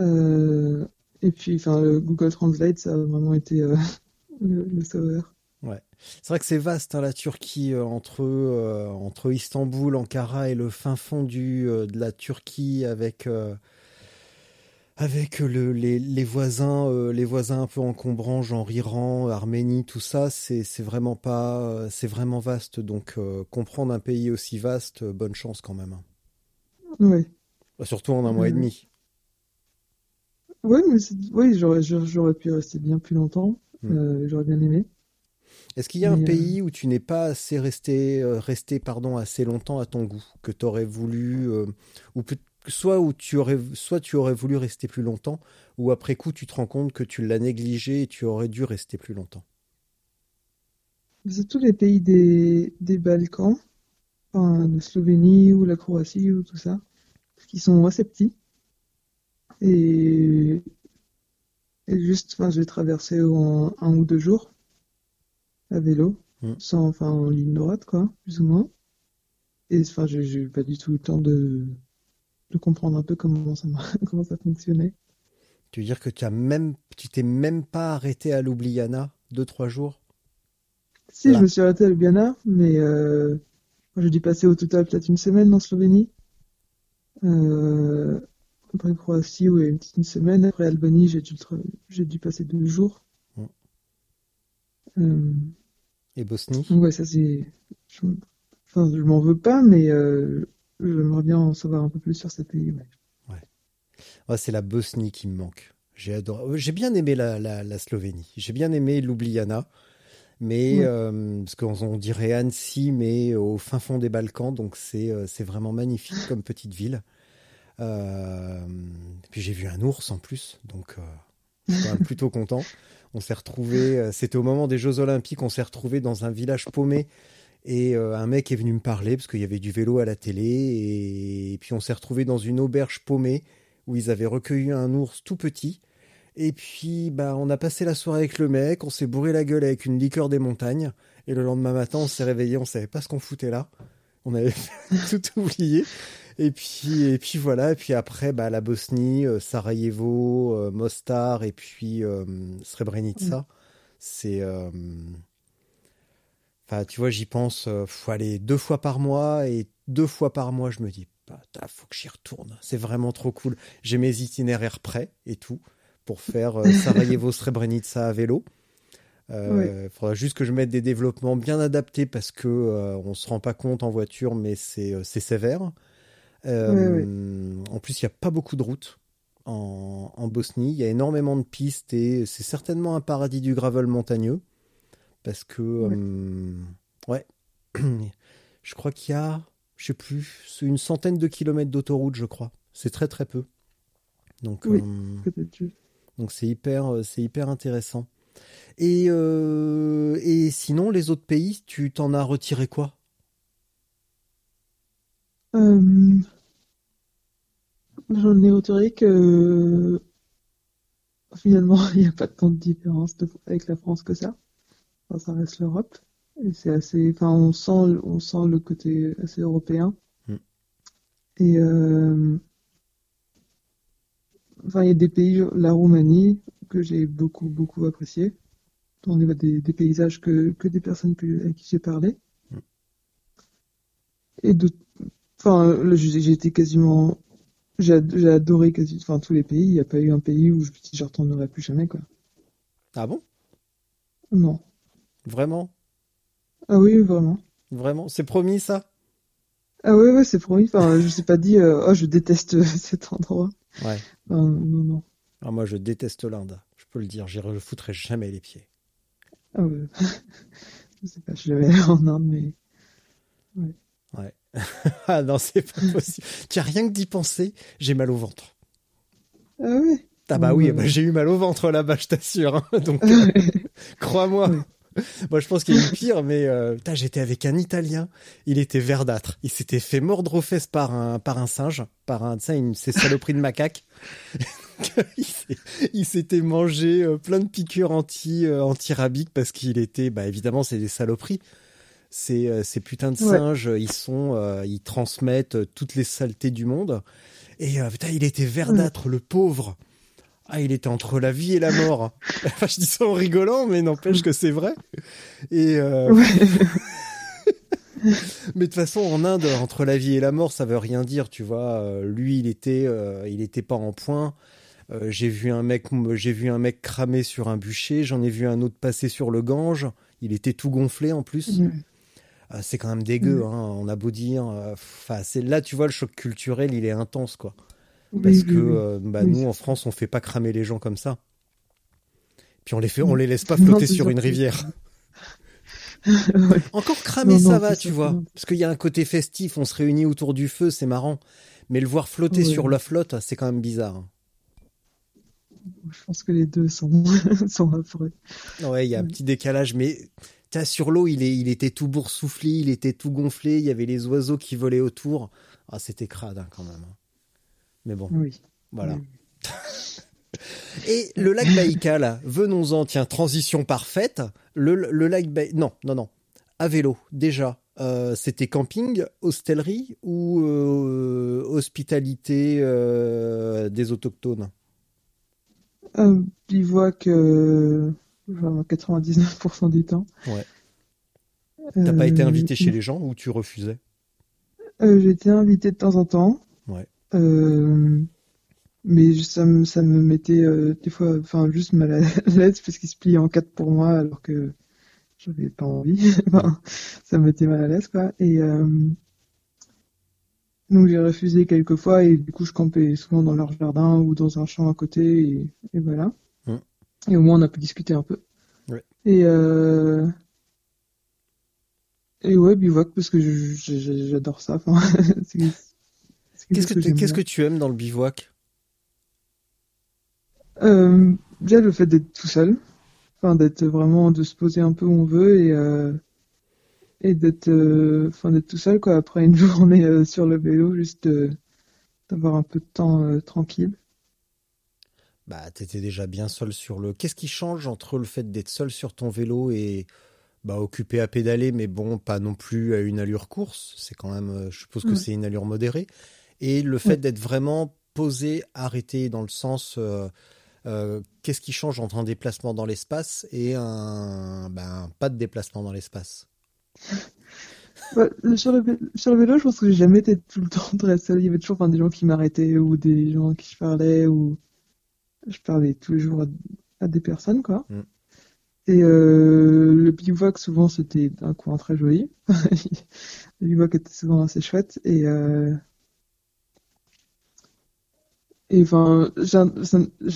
Euh, et puis, enfin, le Google Translate, ça a vraiment été euh, le, le sauveur. C'est vrai que c'est vaste hein, la Turquie euh, entre euh, entre Istanbul, Ankara et le fin fond du euh, de la Turquie avec avec le, les, les voisins les voisins un peu encombrants genre Iran, Arménie, tout ça c'est c'est vraiment pas c'est vraiment vaste donc comprendre un pays aussi vaste bonne chance quand même. hein. Ouais. Surtout en un mois et demi. Ouais, mais oui, j'aurais, pu rester bien plus longtemps. Mm. Euh, j'aurais bien aimé. Est-ce qu'il y a un euh, pays où tu n'es pas assez resté, euh, resté pardon, assez longtemps à ton goût, que tu aurais voulu, euh, ou peut- soit où tu aurais, soit tu aurais voulu rester plus longtemps, ou après coup tu te rends compte que tu l'as négligé et tu aurais dû rester plus longtemps? C'est tous les pays des, des Balkans, enfin, la Slovénie ou la Croatie ou tout ça, qui sont assez petits. Et, et juste, enfin, j'ai traversé en un ou deux jours à vélo, Mm. sans, enfin, en ligne droite, quoi, plus ou moins. Et enfin, j'ai eu pas du tout le temps de, de comprendre un peu comment ça, comment ça fonctionnait. Tu veux dire que tu as même, tu t'es même pas arrêté à Ljubljana deux trois jours? Si, je me suis arrêté à Ljubljana, mais euh, j'ai dû passer au total peut-être une semaine en Slovénie. Euh, après Croatie, ouais, une petite semaine. Après Albanie, j'ai dû, j'ai dû passer deux jours. Mm. Euh, et Bosnie? ouais, ça c'est... Je, enfin, je m'en veux pas, mais euh, j'aimerais bien en savoir un peu plus sur ces pays. ouais. Ouais, c'est la Bosnie qui me manque. J'ai adoré, j'ai bien aimé la, la, la Slovénie. J'ai bien aimé Ljubljana. Mais Ouais. euh, parce qu'on on dirait Annecy, mais au fin fond des Balkans, donc c'est euh, c'est vraiment magnifique comme petite ville. Euh, puis j'ai vu un ours en plus, donc euh, plutôt content. On s'est retrouvé, euh, c'était au moment des Jeux Olympiques, on s'est retrouvé dans un village paumé et euh, un mec est venu me parler parce qu'il y avait du vélo à la télé et, puis on s'est retrouvé dans une auberge paumée où ils avaient recueilli un ours tout petit. Et puis, bah, on a passé la soirée avec le mec, on s'est bourré la gueule avec une liqueur des montagnes. Et le lendemain matin, on s'est réveillé, on savait pas ce qu'on foutait là. On avait tout oublié. Et puis, et puis voilà. Et puis après, bah, la Bosnie, euh, Sarajevo, euh, Mostar et puis euh, Srebrenica. C'est. euh, Enfin, tu vois, j'y pense. faut aller deux fois par mois et deux fois par mois, je me dis, putain, faut que j'y retourne. C'est vraiment trop cool. J'ai mes itinéraires prêts et tout pour faire euh, Sarajevo, Srebrenica à vélo. Euh, faudra juste que je mette des développements bien adaptés parce que euh, on se rend pas compte en voiture, mais c'est euh, En plus, il y a pas beaucoup de routes en, en Bosnie. Il y a énormément de pistes et c'est certainement un paradis du gravel montagneux parce que euh, ouais, je crois qu'il y a, je sais plus, une centaine de kilomètres d'autoroute, je crois. C'est très très peu. Donc euh, donc c'est hyper, c'est hyper intéressant. Et, et sinon, les autres pays, tu t'en as retiré quoi? Euh, J'en ai retiré que finalement il n'y a pas tant de différence de- avec la France que ça. Enfin, ça reste l'Europe. Et c'est assez, enfin, on sent, on sent le côté assez européen. Mm. Et euh, enfin, il y a des pays, la Roumanie, que j'ai beaucoup, beaucoup apprécié. On voit des, des paysages que, que des personnes que, avec qui j'ai parlé. Mm. Et de, enfin, j'ai été quasiment, j'ai ad- j'ai adoré quasi, enfin, tous les pays. Il n'y a pas eu un pays où je me je retournerai plus jamais, quoi. Ah bon? Non. Vraiment? Ah oui, vraiment. Vraiment? C'est promis ça? Ah oui, ouais, c'est promis. Enfin, je ne sais pas dit, euh, oh, je déteste cet endroit. Ouais. Enfin, non, non. Ah, moi, je déteste l'Inde. Je peux le dire, j'y refoutrai jamais les pieds. Ah ouais. je sais pas, je allé en Inde, mais Ouais. ah non, c'est pas possible. Tiens, rien que d'y penser, j'ai mal au ventre. ah oui. Ah bah oui, bah, j'ai eu mal au ventre là-bas, je t'assure. hein. Donc, euh, crois-moi. Moi, je pense qu'il y a eu pire, mais euh, j'étais avec un Italien. Il était verdâtre. Il s'était fait mordre aux fesses par un par un singe, par un, sais, une ces saloperies de macaque. il s'était mangé euh, plein de piqûres anti euh, antirabiques parce qu'il était, bah évidemment, c'est des saloperies. Ces, euh, ces putains de Ouais. singes, ils sont, euh, ils transmettent euh, toutes les saletés du monde. Et euh, putain, il était verdâtre, le pauvre. Ah, il était entre la vie et la mort. Enfin, je dis ça en rigolant, mais n'empêche que c'est vrai. Et euh, Ouais. mais de toute façon, en Inde, entre la vie et la mort, ça veut rien dire, tu vois. Euh, lui, il était, euh, il était pas en point. Euh, j'ai vu un mec, j'ai vu un mec cramer sur un bûcher. J'en ai vu un autre passer sur le Gange. Il était tout gonflé en plus. Euh, c'est quand même dégueu. Mm. Hein, on a beau dire. Enfin, c'est là, tu vois, le choc culturel, il est intense, quoi. Parce oui, que oui. euh, bah, Oui, nous, en France, on fait pas cramer les gens comme ça. Puis on les fait, on les laisse pas flotter sur une rivière. Ouais. Encore cramer, Non, ça va, tu vois. Parce qu'il y a un côté festif, on se réunit autour du feu, c'est marrant. Mais le voir flotter Ouais. sur la flotte, c'est quand même bizarre. hein. Je pense que les deux sont, sont affreux. Ouais, il y a un petit décalage, mais t'as sur l'eau, il, est, il était tout boursouflé, il était tout gonflé, il y avait les oiseaux qui volaient autour. Ah, c'était crade hein, quand même. hein. Mais bon, Oui. voilà. Oui. Et le lac Baïkal, venons-en, tiens, transition parfaite. Le, le lac Baïkal, non, non, non, à vélo, déjà. Euh, C'était camping, hostellerie ou euh, hospitalité euh, des autochtones? Bivouac, euh, genre 99% du temps. Ouais. T'as pas été Euh, invité chez les gens ou tu refusais? Euh, j'ai été invité de temps en temps. Ouais. Euh, mais ça me, ça me mettait euh, des fois, enfin, juste mal à l'aise parce qu'il se plie en quatre pour moi alors que j'avais pas envie. Enfin, ça me mettait mal à l'aise, quoi. Et euh, donc j'ai refusé quelques fois et du coup je campais souvent dans leur jardin ou dans un champ à côté et, et voilà. Et au moins on a pu discuter un peu. Ouais. Et euh, et ouais, bivouac parce que j'adore ça. Enfin, Qu'est-ce que, tu aimes dans le bivouac? Euh, déjà le fait d'être tout seul, enfin d'être vraiment de se poser un peu où on veut et euh, et d'être euh, enfin d'être tout seul quoi après une journée euh, sur le vélo juste euh, d'avoir un peu de temps tranquille. Bah, t'étais déjà bien seul sur le. Qu'est-ce qui change entre le fait d'être seul sur ton vélo et bah occupé à pédaler, mais bon, pas non plus à une allure course? C'est quand même, euh, je suppose que Ouais. c'est une allure modérée. et le fait Ouais. d'être vraiment posé, arrêté dans le sens euh, euh, qu'est-ce qui change entre un déplacement dans l'espace et un ben, pas de déplacement dans l'espace? Ouais, le- sur, le, vé- sur le vélo, je pense que j'ai jamais été tout le temps très seul. Il y avait toujours enfin, des gens qui m'arrêtaient ou des gens qui je parlais ou je parlais tous les jours à, à des personnes, quoi. Mm. Et euh, le bivouac, souvent, c'était un coin très joli. Le bivouac était souvent assez chouette. Et, euh, et enfin, j'aime-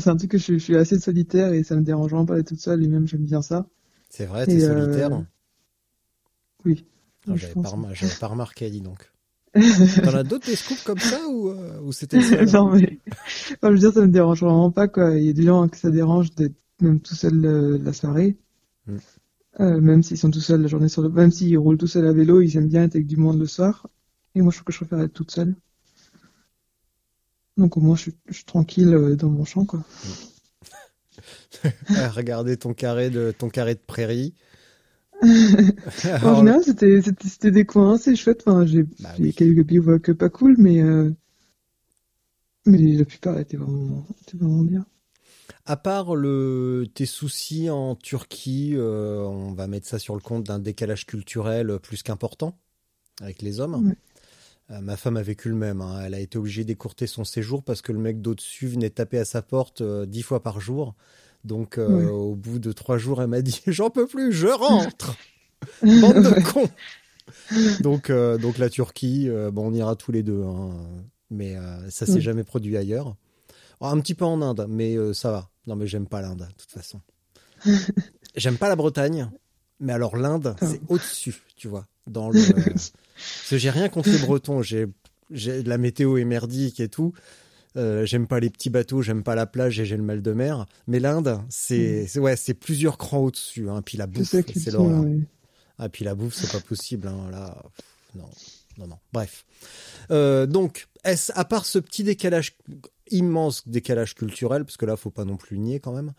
c'est un truc que je, je suis assez solitaire et ça me dérange vraiment pas d'être toute seule et même j'aime bien ça. C'est vrai, t'es Et, euh, solitaire. Oui. Ah, J'avais pas, j'avais pas remarqué, dis donc. T'en as d'autres des scoops comme ça ou, euh, ou c'était le seul Non, mais je veux dire, ça me dérange vraiment pas, quoi. Il y a des gens que ça dérange d'être même tout seul euh, la soirée. Mm. Euh, même s'ils sont tout seuls la journée sur le, même s'ils roulent tout seuls à vélo, ils aiment bien être avec du monde le soir. Et moi, je trouve que je préfère être toute seule. Donc, au moins, je suis, je suis tranquille euh, dans mon champ, quoi. à regarder ton carré de ton carré de prairie. En général, c'était, c'était, c'était des coins assez chouettes. Enfin, j'ai, Bah oui. quelques bivouacs pas cool, mais, euh, mais la plupart étaient vraiment, étaient vraiment bien. à part le tes soucis en Turquie, euh, on va mettre ça sur le compte d'un décalage culturel plus qu'important avec les hommes. Ouais. Euh, ma femme a vécu le même. hein. Elle a été obligée d'écourter son séjour parce que le mec d'au-dessus venait taper à sa porte euh, dix fois par jour. Donc, euh, au bout de trois jours, elle m'a dit J'en peux plus, je rentre Bande de cons donc, euh, donc, la Turquie, euh, bon, on ira tous les deux. hein. Mais ça s'est jamais produit ailleurs. Oh, Un petit peu en Inde, mais ça va. Non, mais j'aime pas l'Inde, de toute façon. j'aime pas la Bretagne, mais alors l'Inde, Ah. c'est au-dessus, tu vois. Dans le... Parce que j'ai rien contre les Bretons. J'ai, j'ai la météo est merdique et tout. Euh, j'aime pas les petits bateaux, j'aime pas la plage et j'ai le mal de mer. Mais l'Inde, c'est, c'est ouais, c'est plusieurs crans au-dessus. Hein. Puis la bouffe, c'est est l'horreur. ouais. Ah, puis la bouffe, c'est pas possible. Hein. Là, pff, non, non, non. Bref. Euh, donc, est-ce, à part ce petit décalage, immense décalage culturel, parce que là, faut pas non plus nier quand même,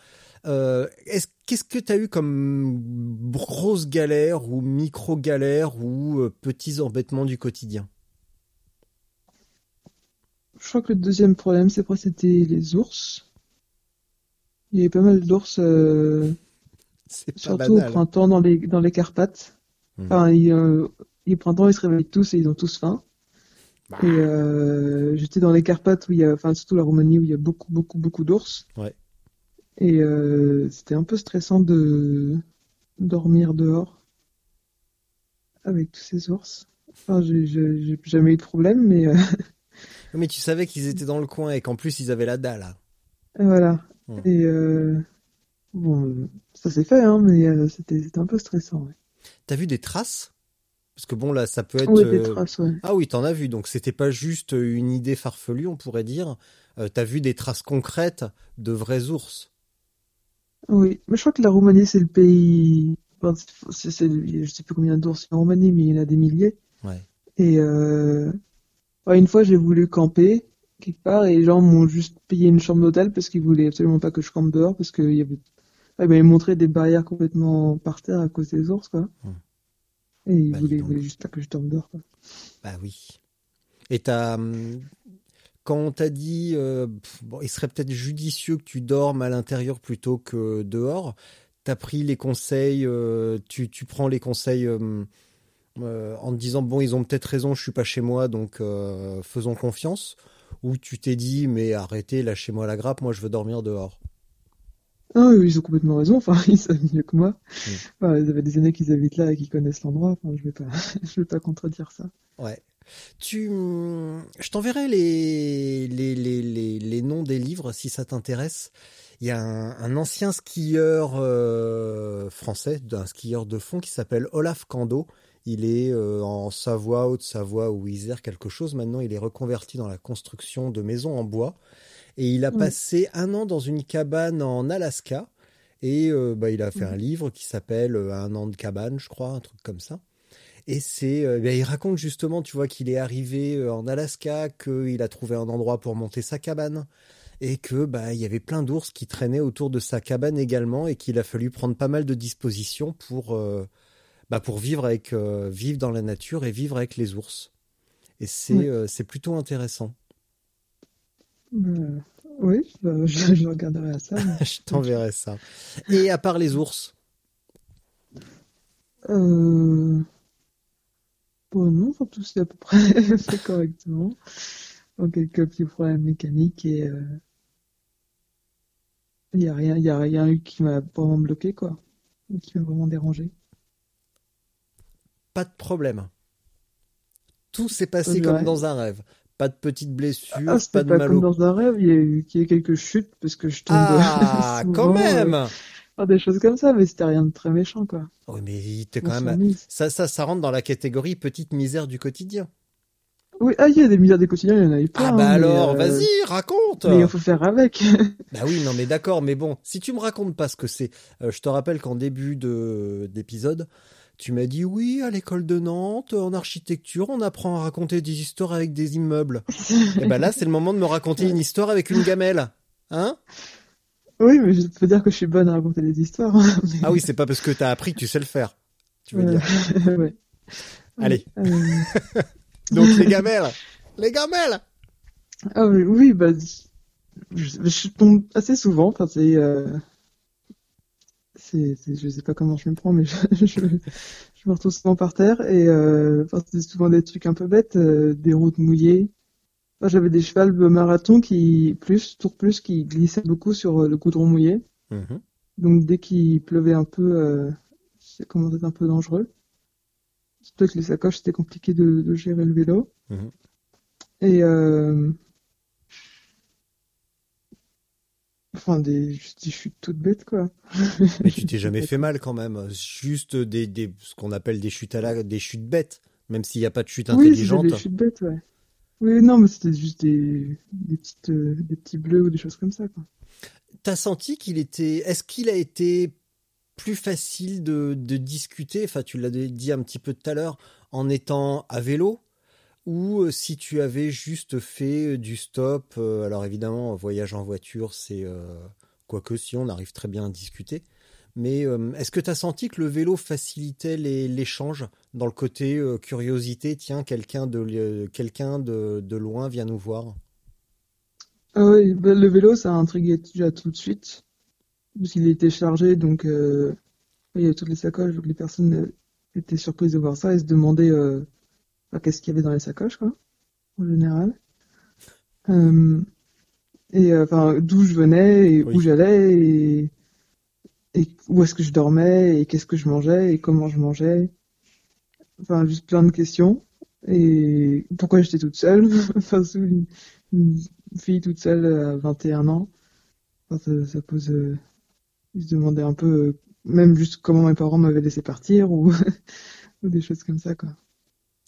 euh, est-ce, qu'est-ce que tu as eu comme grosse galère ou micro-galère ou euh, petits embêtements du quotidien? Je crois que le deuxième problème, c'est quoi? C'était les ours. Il y avait pas mal d'ours, euh, surtout au printemps dans les, dans les Carpates. Hmm. Enfin, il, euh, il printemps, ils se réveillent tous et ils ont tous faim. Bah. Et euh, j'étais dans les Carpates où il y a, enfin surtout la Roumanie où il y a beaucoup, beaucoup, beaucoup d'ours. Ouais. Et euh, c'était un peu stressant de dormir dehors avec tous ces ours. Enfin, j'ai jamais eu de problème, mais euh, Mais tu savais qu'ils étaient dans le coin et qu'en plus, ils avaient la dalle. hein. voilà. Hmm. Et euh, bon, euh, ça s'est fait, hein, mais euh, c'était un peu stressant. Ouais, T'as vu des traces? Parce que bon, là, ça peut être. Des euh, traces, ouais. Ah oui, t'en as vu. Donc c'était pas juste une idée farfelue, on pourrait dire. T'as vu des traces concrètes de vrais ours? Oui, mais je crois que la Roumanie, c'est le pays. enfin, c'est- je sais plus combien d'ours il y a en Roumanie, mais il y en a des milliers. Ouais. Et euh, ouais, une fois, j'ai voulu camper quelque part et les gens m'ont juste payé une chambre d'hôtel parce qu'ils voulaient absolument pas que je campe dehors parce qu'il y avait. Ouais, ils m'avaient montré des barrières complètement par terre à cause des ours, quoi. Hmm. Et ils Bah, voulaient, juste pas que je dorme dehors, quoi. Bah oui. Et t'as. hum, Quand on t'a dit, euh, bon, il serait peut-être judicieux que tu dormes à l'intérieur plutôt que dehors, t'as pris les conseils, euh, tu, tu prends les conseils euh, euh, en te disant, bon, ils ont peut-être raison, je suis pas chez moi, donc euh, faisons confiance, ou tu t'es dit, mais arrêtez, lâchez-moi la grappe, moi je veux dormir dehors. Ah oui, ils ont complètement raison. Enfin, ils savent mieux que moi. Enfin, ils avaient des années qu'ils habitent là et qu'ils connaissent l'endroit. Enfin, je vais pas, je vais pas contredire ça. Ouais. Tu, hum, je t'enverrai les, les, les, les, les noms des livres si ça t'intéresse. Il y a un, un ancien skieur euh, français, un skieur de fond qui s'appelle Olaf Kando. Il est euh, en Savoie, Haute-Savoie ou Isère, quelque chose. Maintenant, il est reconverti dans la construction de maisons en bois. Et il a passé un an dans une cabane en Alaska. Et euh, bah, il a fait un livre qui s'appelle euh, Un an de cabane, je crois, un truc comme ça. Et c'est, euh, ben, il raconte justement, tu vois, qu'il est arrivé en Alaska, qu'il a trouvé un endroit pour monter sa cabane, et que bah il y avait plein d'ours qui traînaient autour de sa cabane également, et qu'il a fallu prendre pas mal de dispositions pour, euh, bah, pour vivre avec, euh, vivre dans la nature et vivre avec les ours. Et c'est euh, plutôt intéressant. Euh, oui, je, je regarderai ça. mais- Je t'enverrai ça. Et à part les ours? Bon, non, enfin, tout c'est à peu près fait correctement. Donc, quelques petits problèmes mécaniques et il y a rien, il y a rien eu qui m'a vraiment bloqué, quoi. Ou Qui m'a vraiment dérangé. Pas de problème. Tout s'est passé Ouais. comme dans un rêve. Pas de petites blessures, Ah, pas de pas mal comme au dans un rêve, il y a eu, il y a eu quelques chutes parce que je tombe Ah, souvent, quand euh, même des choses comme ça, mais c'était rien de très méchant, quoi. Oui, mais t'es quand même... Ça, ça, ça rentre dans la catégorie petite misère du quotidien. Oui, ah, il y a des milliards des quotidiens, il y en a eu plein. Ah bah hein, alors, euh, vas-y, raconte Mais il faut faire avec. Bah oui, non mais d'accord, mais bon, si tu me racontes pas ce que c'est, euh, je te rappelle qu'en début de d'épisode, tu m'as dit oui, à l'école de Nantes, en architecture, on apprend à raconter des histoires avec des immeubles. Et ben là, c'est le moment de me raconter une histoire avec une gamelle. Hein? Oui, mais je peux dire que je suis bonne à raconter des histoires. mais- Ah oui, c'est pas parce que t'as appris que tu sais le faire. Tu veux dire. ouais. Allez. Euh, Donc les gamelles Les gamelles Ah oui, oui, bah, je, je tombe assez souvent. Enfin, c'est, euh, c'est, je sais pas comment je me prends, mais je, je, je me retrouve souvent par terre et euh, enfin, c'est souvent des trucs un peu bêtes, euh, des routes mouillées. Enfin, j'avais des chevals de marathon qui, plus, tour plus, qui glissaient beaucoup sur euh, le goudron mouillé. Mhm. Donc dès qu'il pleuvait un peu, euh, c'est commençait à être un peu dangereux. Surtout avec les sacoches, c'était compliqué de, de gérer le vélo. Mhm. Et euh, enfin des, juste des chutes toutes bêtes quoi. Mais tu t'es jamais fait mal quand même. Juste des, des ce qu'on appelle des chutes à la, des chutes bêtes, même s'il n'y a pas de chute Oui, intelligente. des chutes bêtes, ouais. Oui, non, mais c'était juste des, des petites, euh, des petits bleus ou des choses comme ça quoi. T'as senti qu'il était. Est-ce qu'il a été plus facile de, de discuter Enfin, tu l'as dit un petit peu tout à l'heure, en étant à vélo? Ou euh, si tu avais juste fait du stop. euh, alors évidemment, voyage en voiture, c'est euh, quoique si on arrive très bien à discuter. Mais euh, est-ce que tu as senti que le vélo facilitait l'échange dans le côté euh, curiosité? Tiens, quelqu'un de, euh, quelqu'un de, de loin vient nous voir. Ah bah, le vélo, ça a intrigué déjà tout de suite. Parce qu'il était chargé, donc euh, il y avait toutes les sacoches, donc les personnes euh, étaient surprises de voir ça et se demandaient qu'est-ce qu'il y avait dans les sacoches, quoi, en général. Euh, et euh, enfin, d'où je venais et Oui. où j'allais et, et où est-ce que je dormais et qu'est-ce que je mangeais et comment je mangeais. Enfin, juste plein de questions. Et pourquoi j'étais toute seule? Enfin, sous une, une fille toute seule à 21 ans. Enfin, ça, ça pose. euh, ils se demandaient un peu, euh, même juste comment mes parents m'avaient laissé partir ou, ou des choses comme ça, quoi.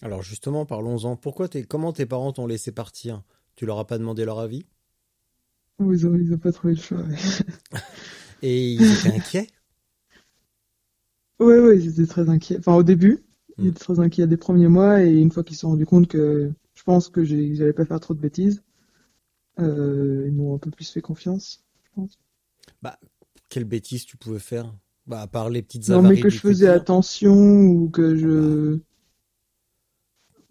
Alors justement, parlons-en. Pourquoi t'es, comment tes parents t'ont laissé partir? Tu leur as pas demandé leur avis? Ils ont, ils ont pas trouvé le choix. Ouais, Et ils étaient inquiets? Ouais, ouais, ils étaient très inquiets. Enfin, au début, ils Mm. étaient très inquiets les premiers mois et une fois qu'ils se sont rendus compte que je pense que j'allais pas faire trop de bêtises, euh, ils m'ont un peu plus fait confiance, je pense. Quelle bêtise tu pouvais faire? Bah, à part les petites Non, mais que je faisais attention ou que je.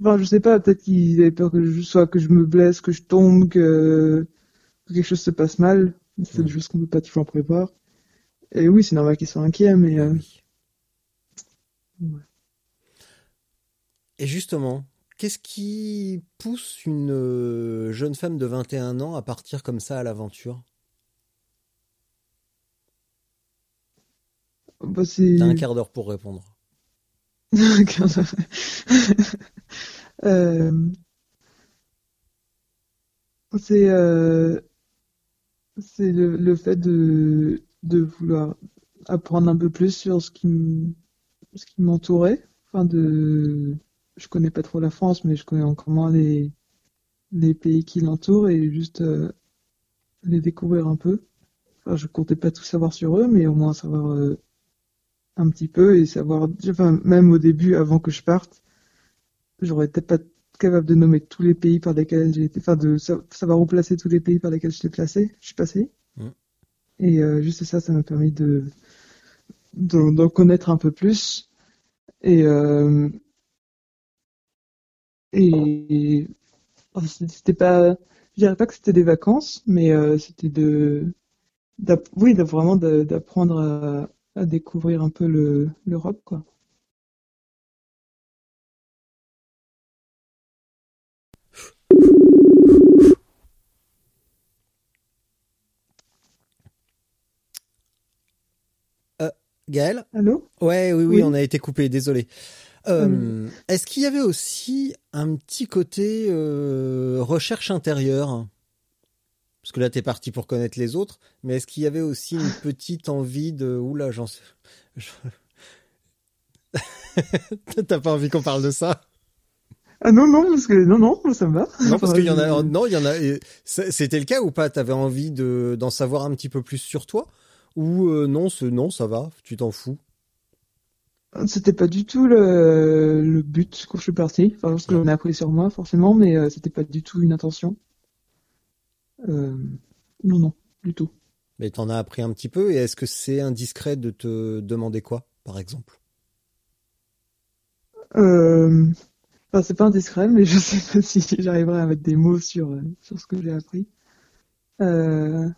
Enfin, je sais pas, peut-être qu'ils avaient peur que je, soit que je me blesse, que je tombe, que, que quelque chose se passe mal. C'est Mm. des choses qu'on peut pas toujours prévoir. Et oui, c'est normal qu'ils soient inquiets, mais euh. Ouais. Et justement, qu'est-ce qui pousse une euh, jeune femme de 21 ans à partir comme ça à l'aventure? Bah. T'as un quart d'heure pour répondre. Euh, c'est euh, le, fait de, de vouloir apprendre un peu plus sur ce qui m'entourait. Enfin de je connais pas trop la France, mais je connais encore moins les pays qui l'entourent et juste euh, les découvrir un peu. Enfin, je comptais pas tout savoir sur eux, mais au moins savoir un petit peu et savoir, enfin, même au début, avant que je parte, j'aurais peut-être pas capable de nommer tous les pays par lesquels j'ai été, enfin, de sa- savoir où placer tous les pays par lesquels je suis placé, je suis passé. Mm. Et euh, juste ça, ça m'a permis de d'en connaître un peu plus. Et euh, Et enfin, c'était pas, je dirais pas que c'était des vacances, mais euh, c'était de, oui, de vraiment d'apprendre à, à découvrir un peu le l'Europe, quoi. Gaël Allô? Ouais, oui, oui, Oui. on a été coupé, désolé. Euh, Hum. Est-ce qu'il y avait aussi un petit côté euh, recherche intérieure? Parce que là, t'es parti pour connaître les autres, mais est-ce qu'il y avait aussi une petite envie de... Oula, j'en sais... je- T'as pas envie qu'on parle de ça? Ah non, non, parce que non, non, ça me va. Non, parce qu'il y en a... je- Non, il y en a... C'était le cas ou pas? T'avais envie de d'en savoir un petit peu plus sur toi? Ou euh, non, ce- non, ça va, tu t'en fous C'était pas du tout le, le but quand je suis parti. Enfin, parce que j'en ai appris sur moi, forcément, mais euh, c'était pas du tout une intention. Euh, non, non, du tout. Mais t'en as appris un petit peu, et est-ce que c'est indiscret de te demander quoi, par exemple? Euh, enfin, c'est pas indiscret, mais je sais pas si j'arriverai à mettre des mots sur, sur ce que j'ai appris. Euh...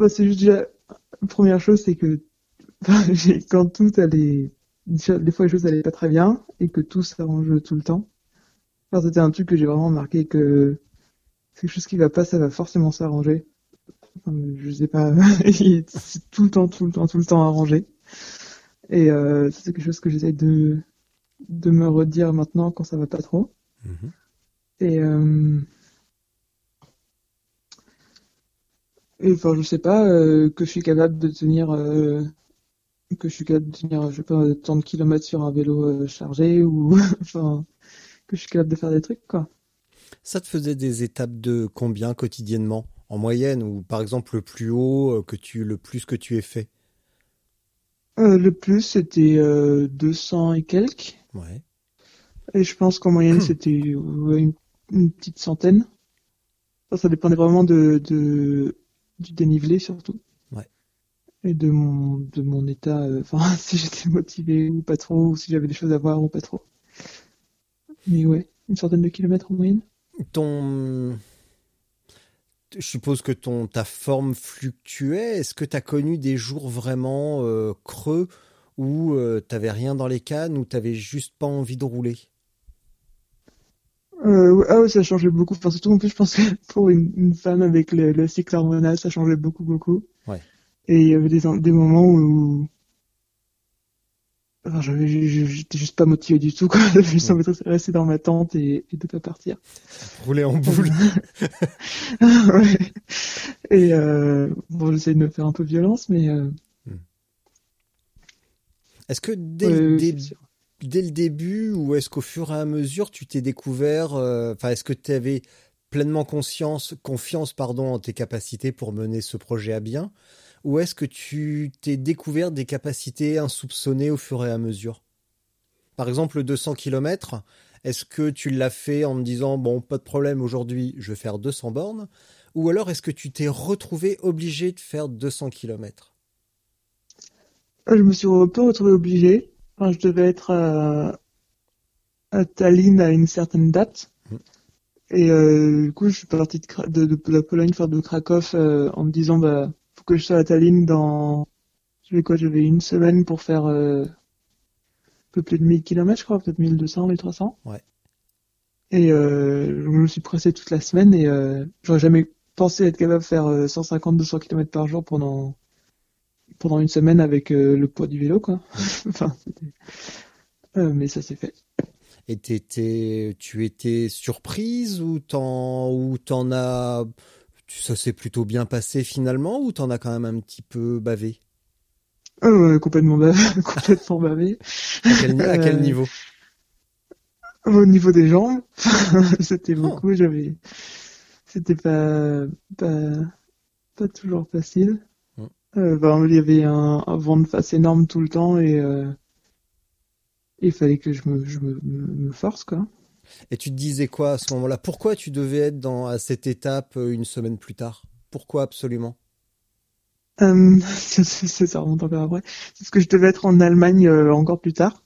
Bah, c'est juste déjà, première chose, c'est que quand tout allait, des fois les choses allaient pas très bien et que tout s'arrange tout le temps. Enfin, c'était un truc que j'ai vraiment remarqué que c'est quelque chose qui va pas, ça va forcément s'arranger. Enfin, je sais pas, c'est tout le temps, tout le temps, tout le temps arrangé. Et euh, c'est quelque chose que j'essaie de, de me redire maintenant quand ça va pas trop. Et, euh, et enfin, je sais pas, euh, que je suis capable de tenir, euh, que je suis capable de tenir, je sais pas, tant de kilomètres sur un vélo euh, chargé ou, enfin, que je suis capable de faire des trucs, quoi. Ça te faisait des étapes de combien quotidiennement? En moyenne, ou par exemple le plus haut que tu, le plus que tu aies fait? Euh, le plus, c'était euh, 200 et quelques. Ouais. Et je pense qu'en moyenne, c'était une, une petite centaine. Enfin, ça dépendait vraiment de, de, du dénivelé surtout. Ouais. Et de mon, de mon état, euh, enfin, si j'étais motivé ou pas trop, ou si j'avais des choses à voir ou pas trop. Mais ouais, une centaine de kilomètres en moyenne. Ton. Je suppose que ton, ta forme fluctuait. Est-ce que tu as connu des jours vraiment euh, creux où euh, t'avais rien dans les cannes, où t'avais juste pas envie de rouler? Euh, ah ouais, ça changeait beaucoup. Enfin, surtout en plus, je pense que pour une, une femme avec le, le cycle hormonal, ça changeait beaucoup, beaucoup. Ouais. Et il y avait des, des moments où, enfin, j'avais, j'étais juste pas motivé du tout, quoi. J'avais juste envie de rester dans ma tente et, et de pas partir. Rouler en boule ouais. Et euh, bon, j'essaie de me faire un peu violence, mais euh, Est-ce que dès, ouais, le dès le début, ou est-ce qu'au fur et à mesure, tu t'es découvert, euh, enfin, est-ce que tu avais pleinement conscience, confiance, pardon, en tes capacités pour mener ce projet à bien, ou est-ce que tu t'es découvert des capacités insoupçonnées au fur et à mesure? Par exemple, le 200 km, est-ce que tu l'as fait en te disant, bon, pas de problème, aujourd'hui, je vais faire 200 bornes, ou alors est-ce que tu t'es retrouvé obligé de faire 200 km Je me suis un peu retrouvé obligé. Enfin, je devais être à, à Tallinn à une certaine date. Mhm. Et euh, du coup, je suis parti de, Kra- de, de la Pologne faire de Krakow euh, en me disant, bah, faut que je sois à Tallinn dans... J'avais quoi? J'avais une semaine pour faire euh, un peu plus de 1000 km, je crois, peut-être 1200, 1300. Ouais. Et euh, je me suis pressé toute la semaine et euh, j'aurais jamais pensé être capable de faire euh, 150-200 km par jour pendant pendant une semaine avec euh, le poids du vélo, quoi. enfin. Euh, mais ça s'est fait. Et t'étais, tu étais surprise ou t'en, ou t'en as, ça s'est plutôt bien passé finalement ou t'en as quand même un petit peu bavé? Ah complètement bavé, complètement bavé. à quel, à quel Euh, niveau? Au niveau des jambes, c'était Oh. beaucoup, j'avais, c'était pas, pas, pas toujours facile. Euh, ben, il y avait un, un vent de face énorme tout le temps et euh, il fallait que je me, je me, me, force, quoi. Et tu te disais quoi à ce moment-là? Pourquoi tu devais être dans, à cette étape euh, une semaine plus tard? Pourquoi absolument? Euh, ça, remonte encore après. C'est parce que je devais être en Allemagne euh, encore plus tard.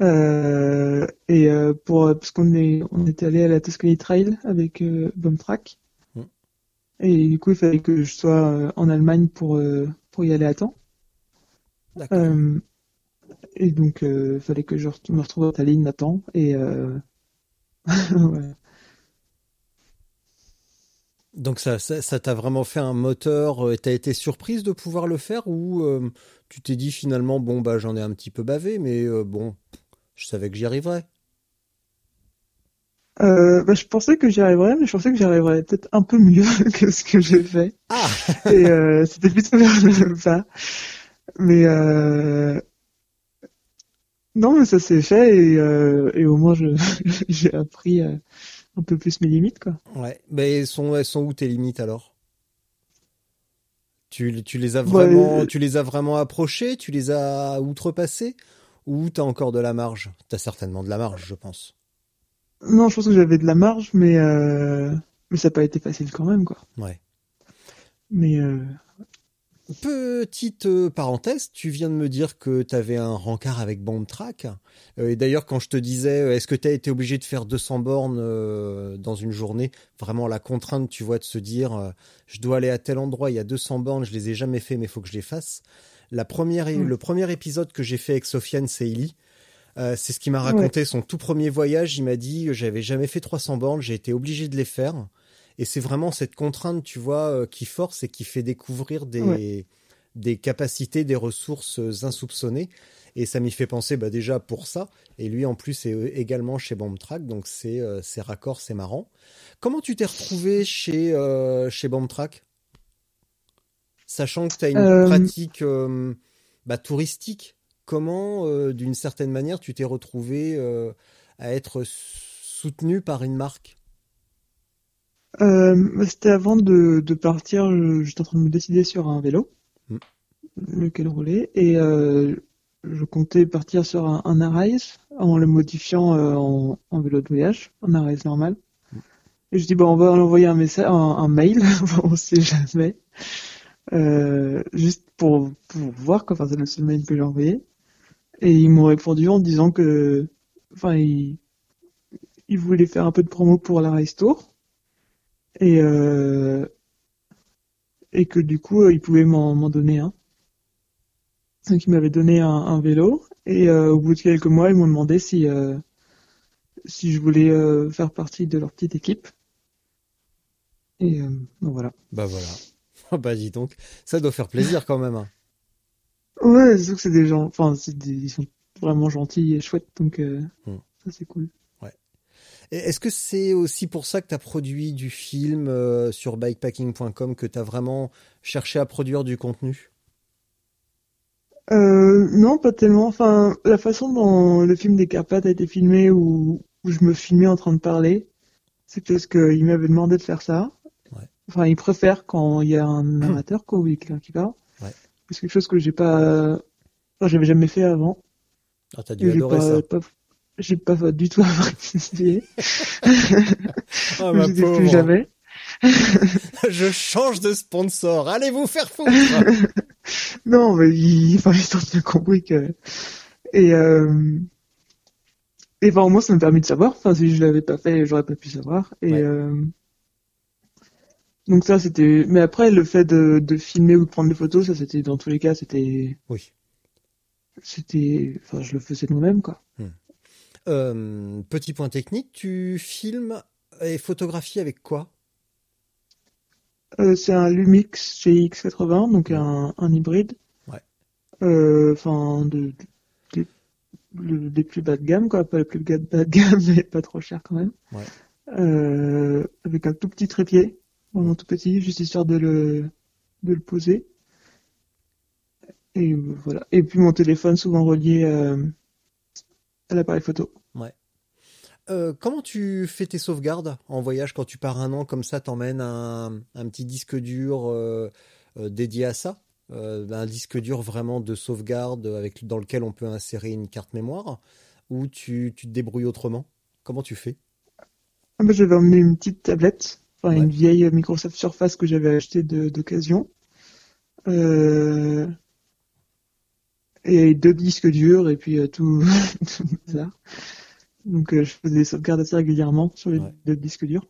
Euh, et euh, pour parce qu'on est on était allé à la Tuscany Trail avec euh, Track Mm. Et du coup il fallait que je sois euh, en Allemagne pour euh, pour y aller à temps. D'accord. Euh, et donc il fallait que je me retrouve à Tallinn à temps et. Donc ça, ça, ça t'a vraiment fait un moteur. euh, T'as été surprise de pouvoir le faire ou euh, tu t'es dit finalement bon bah j'en ai un petit peu bavé, mais euh, bon, je savais que j'y arriverais. Euh, bah, je pensais que j'y arriverais, mais je pensais que j'y arriverais peut-être un peu mieux que ce que j'ai fait. Ah Et euh, c'était plutôt vers le bas. Mais euh... non, mais ça s'est fait et, et au moins j'ai appris un peu plus mes limites quoi. ouais. Mais elles sont, elles sont où tes limites alors? Tu, tu les as Ouais, vraiment, tu les as vraiment approchées, tu les as outrepassées? Ou t'as encore de la marge? T'as certainement de la marge, je pense. Non, je pense que j'avais de la marge, mais euh... mais ça n'a pas été facile quand même quoi. Ouais. Mais euh... Petite euh, parenthèse, tu viens de me dire que tu avais un rencard avec Bomb Track. Et d'ailleurs, quand je te disais, est-ce que tu as été obligé de faire 200 bornes dans une journée Vraiment la contrainte, tu vois, de se dire, je dois aller à tel endroit, il y a 200 bornes, je les ai jamais fait, mais il faut que je les fasse. La première. Le premier épisode que j'ai fait avec Sofiane Seili, euh, c'est ce qui m'a raconté son tout premier voyage. Il m'a dit, euh, j'avais jamais fait 300 bornes, j'ai été obligé de les faire. Et c'est vraiment cette contrainte, tu vois, euh, qui force et qui fait découvrir des, Ouais. des capacités, des ressources insoupçonnées. Et ça m'y fait penser bah, déjà pour ça. Et lui, en plus, est également chez Bombtrack. Donc, c'est euh, raccord, c'est marrant. Comment tu t'es retrouvé chez, euh, chez Bombtrack Sachant que tu as une pratique bah, touristique, comment, euh, d'une certaine manière, tu t'es retrouvé euh, à être soutenu par une marque? Euh, bah, c'était avant de, de partir, j'étais en train de me décider sur un vélo, Mm. lequel rouler, et je comptais partir sur un, un Arise en le modifiant en, en vélo de voyage, un Arise normal. Et je dis bon, on va envoyer un message, un, un mail, on sait jamais, euh, juste pour, pour voir quoi. Enfin, c'est le seul mail que j'ai envoyé. Et ils m'ont répondu en disant que, enfin, ils, ils voulaient faire un peu de promo pour l'Arise Tour et euh, et que du coup euh, il pouvait m'en donner un. Donc il m'avait donné un, un vélo et euh, au bout de quelques mois ils m'ont demandé si euh, si je voulais euh, faire partie de leur petite équipe. Et euh, donc voilà. Bah voilà. bah dis donc, ça doit faire plaisir quand même. hein. Ouais, c'est sûr que c'est des gens, enfin des, ils sont vraiment gentils et chouettes donc euh, Hmm. ça c'est cool. Et Est-ce que c'est aussi pour ça que tu as produit du film euh, sur bikepacking.com, que tu as vraiment cherché à produire du contenu? Euh, non, pas tellement. Enfin, la façon dont le film des Carpates a été filmé, où, où je me filmais en train de parler, c'est parce qu'il m'avait demandé de faire ça. Ouais. Enfin, il préfère quand il y a un narrateur, quoi, ou il y a quelqu'un qui parle. C'est quelque chose que j'ai pas, enfin, j'avais jamais fait avant. Ah, t'as dû Et adorer pas, ça. pas- j'ai pas du tout apprécié. Ah, je dis plus jamais. Je change de sponsor. Allez vous faire foutre. Non, mais il, enfin, ils ont bien compris que, et, euh, et enfin, au moins, ça m'a permis de savoir. Enfin, si je l'avais pas fait, j'aurais pas pu savoir. Et, Ouais. euh, donc ça, c'était, mais après, le fait de, de filmer ou de prendre des photos, ça, c'était, dans tous les cas, c'était, oui. c'était, enfin, je le faisais de moi-même, quoi. Euh, petit point technique, tu filmes et photographies avec quoi? Euh, c'est un Lumix GX80, donc un, un hybride. Ouais. Euh, Enfin, de, de- le- des plus bas de gamme, quoi. Pas les plus bas de gamme, mais pas trop cher quand même. Ouais. Euh, avec un tout petit trépied, vraiment tout petit, juste histoire de le, de le poser. Et voilà. Et puis mon téléphone souvent relié euh, à l'appareil photo. Euh, comment tu fais tes sauvegardes en voyage quand tu pars un an comme ça T'emmènes un, un petit disque dur euh, dédié à ça Un disque dur vraiment de sauvegarde avec, dans lequel on peut insérer une carte mémoire Ou tu, tu te débrouilles autrement? Comment tu fais? Ah bah, j'avais emmené une petite tablette, enfin Ouais. une vieille Microsoft Surface que j'avais achetée d'occasion. Euh, et deux disques durs et puis euh, tout, tout ça. Donc euh, je faisais des sauvegardes assez régulièrement sur les Ouais. deux disques durs.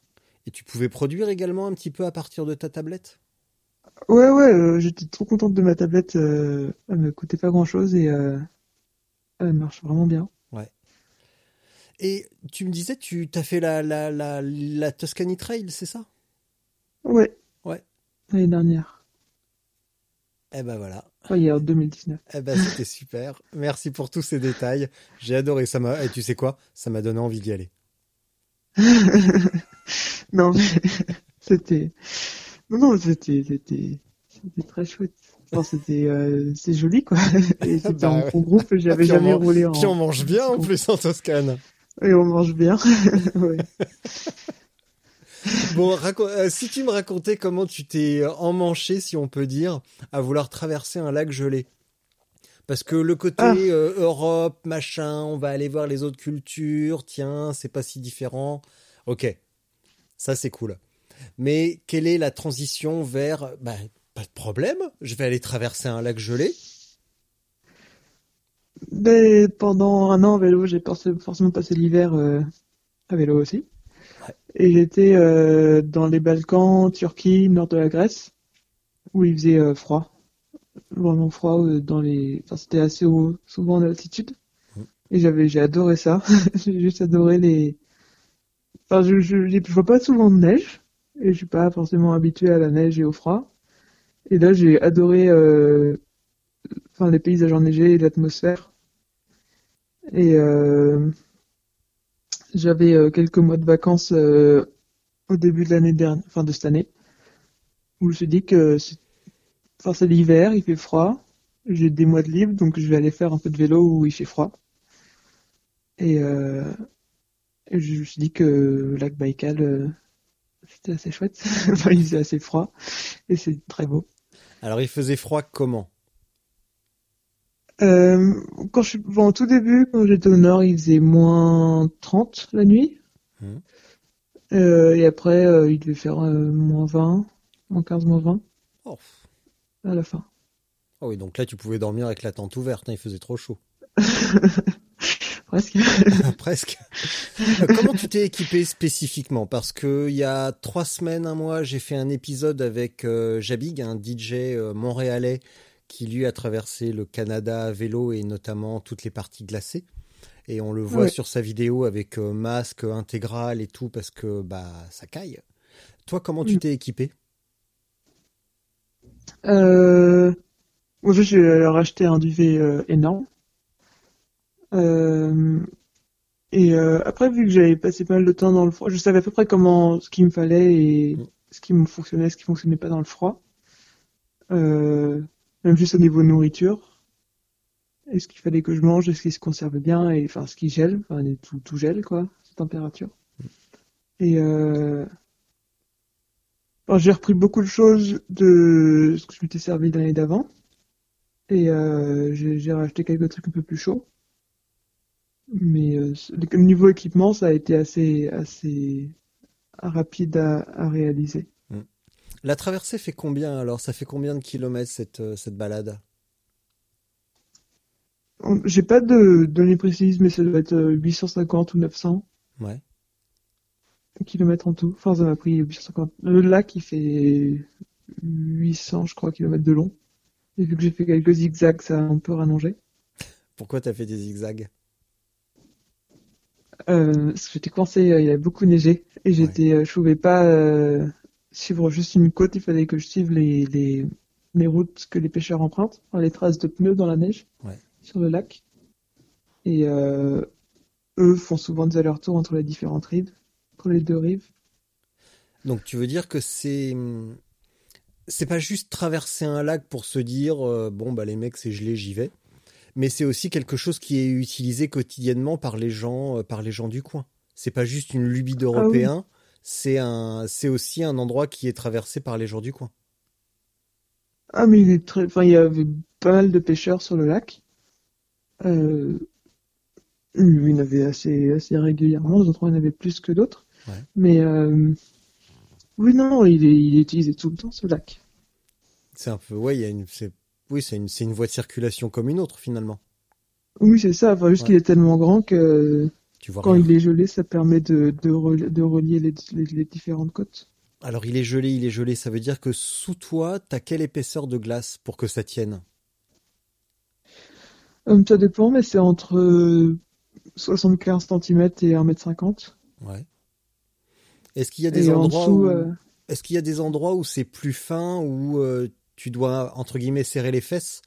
Et tu pouvais produire également un petit peu à partir de ta tablette? Ouais, ouais, j'étais trop contente de ma tablette. elle me coûtait pas grand chose et elle marche vraiment bien. Et tu me disais, tu t'as fait la, la, la, la Tuscany Trail, c'est ça? Ouais. Ouais. L'année dernière. Eh ben voilà. A en 2019. Eh ben c'était super. Merci pour tous ces détails. J'ai adoré. Ça m'a. Et tu sais quoi? Ça m'a donné envie d'y aller. non, mais c'était. Non, non, c'était. C'était c'était très chouette. Enfin, c'était euh, c'est joli, quoi. Et c'était Bah en ouais. groupe, j'avais on jamais roulé en. Puis on mange bien en plus en Toscane. Et on mange bien. ouais. Bon, euh, si tu me racontais comment tu t'es euh, emmanché, si on peut dire, à vouloir traverser un lac gelé. Parce que le côté Ah. euh, Europe, machin, on va aller voir les autres cultures, tiens, c'est pas si différent. Ok, ça c'est cool. Mais quelle est la transition vers, bah, pas de problème, je vais aller traverser un lac gelé. Mais pendant un an en vélo, j'ai forc- forcément passé l'hiver euh, à vélo aussi. Ouais. Et j'étais euh, dans les Balkans, Turquie, nord de la Grèce, où il faisait euh, froid. Vraiment froid dans les. Enfin, c'était assez haut, souvent en altitude. Mhm. Et j'avais, j'ai adoré ça. J'ai juste adoré les. Enfin, je, je, je vois pas souvent de neige, et je suis pas forcément habitué à la neige et au froid. Et là, j'ai adoré enfin, les paysages enneigés et l'atmosphère. Et euh, j'avais euh, quelques mois de vacances euh, au début de l'année dernière, enfin de cette année, où je me suis dit que enfin, c'est l'hiver, il fait froid, j'ai des mois de libre, donc je vais aller faire un peu de vélo où il fait froid. Et, euh, je me suis dit que le lac Baïkal, euh, c'était assez chouette, enfin, il faisait assez froid, et c'est très beau. Alors il faisait froid comment? Euh, quand je suis, bon, au tout début, quand j'étais au nord, il faisait moins 30 la nuit. Mhm. Euh, et après, euh, il devait faire euh, moins 20, moins 15, moins 20 oh. à la fin. Oh oui, donc là tu pouvais dormir avec la tente ouverte, hein, il faisait trop chaud. Presque. Presque. Comment tu t'es équipé spécifiquement? Parce que il y a trois semaines, un mois, j'ai fait un épisode avec Jabig, un DJ montréalais qui lui a traversé le Canada à vélo et notamment toutes les parties glacées. Et on le voit sur sa vidéo avec euh, masque intégral et tout parce que bah ça caille. Toi, comment tu Mm. t'es équipé? Euh, moi, j'ai racheté un duvet euh, énorme. Euh, et euh, après, vu que j'avais passé pas mal de temps dans le froid, je savais à peu près comment ce qu'il me fallait et Mm. ce qui me fonctionnait, ce qui fonctionnait pas dans le froid. Même juste au niveau nourriture. Et ce qu'il fallait que je mange, est-ce qu'il se conserve bien, et enfin ce qui gèle, enfin tout, tout gèle quoi, cette température. Et euh, bon, j'ai repris beaucoup de choses de ce que je m'étais servi l'année d'avant. Et euh, j'ai j'ai racheté quelques trucs un peu plus chauds. Mais euh, le niveau équipement, ça a été assez, assez rapide à, à réaliser. La traversée fait combien alors? Ça fait combien de kilomètres cette, euh, cette balade? On- J'ai pas de données précises, mais ça doit être euh, 850 ou 900 Ouais. kilomètres en tout. Enfin, ça m'a pris 850. Le lac, il fait 800, je crois, kilomètres de long. Et vu que j'ai fait quelques zigzags, ça a un peu rallongé. Pourquoi t'as fait des zigzags? Euh, parce que j'étais coincé, euh, il y avait beaucoup neigé. Et j'étais, euh, je pouvais pas euh, suivre juste une côte, il fallait que je suive les, les, les routes que les pêcheurs empruntent, enfin, les traces de pneus dans la neige Ouais. sur le lac. Et euh, eux font souvent des allers-retours entre les différentes rives, entre les deux rives. Donc tu veux dire que c'est c'est pas juste traverser un lac pour se dire euh, bon bah les mecs c'est gelé j'y vais, mais c'est aussi quelque chose qui est utilisé quotidiennement par les gens euh, par les gens du coin. C'est pas juste une lubie d'Européens, c'est un c'est aussi un endroit qui est traversé par les gens du coin. Ah, mais il est très, enfin, il y avait pas mal de pêcheurs sur le lac. Euh, il y en avait assez, assez régulièrement, d'autres il y en avait plus que d'autres. Ouais. Mais euh, oui, non, il est, il est utilisé tout le temps, ce lac. C'est un peu ouais il y a une c'est Oui, c'est une, c'est une voie de circulation comme une autre finalement. Oui, c'est ça. Enfin, juste Ouais. qu'il est tellement grand que Tu vois quand rien. il est gelé, ça permet de, de, rel- de relier les, les, les différentes côtes. Alors il est gelé, il est gelé, ça veut dire que sous toi, t'as quelle épaisseur de glace pour que ça tienne? Euh, ça dépend, mais c'est entre euh, 75 cm et 1m50. Ouais. Est-ce qu'il y a des Et en endroits dessous, où... euh, Est-ce qu'il y a des endroits où c'est plus fin, où euh, tu dois, entre guillemets, serrer les fesses?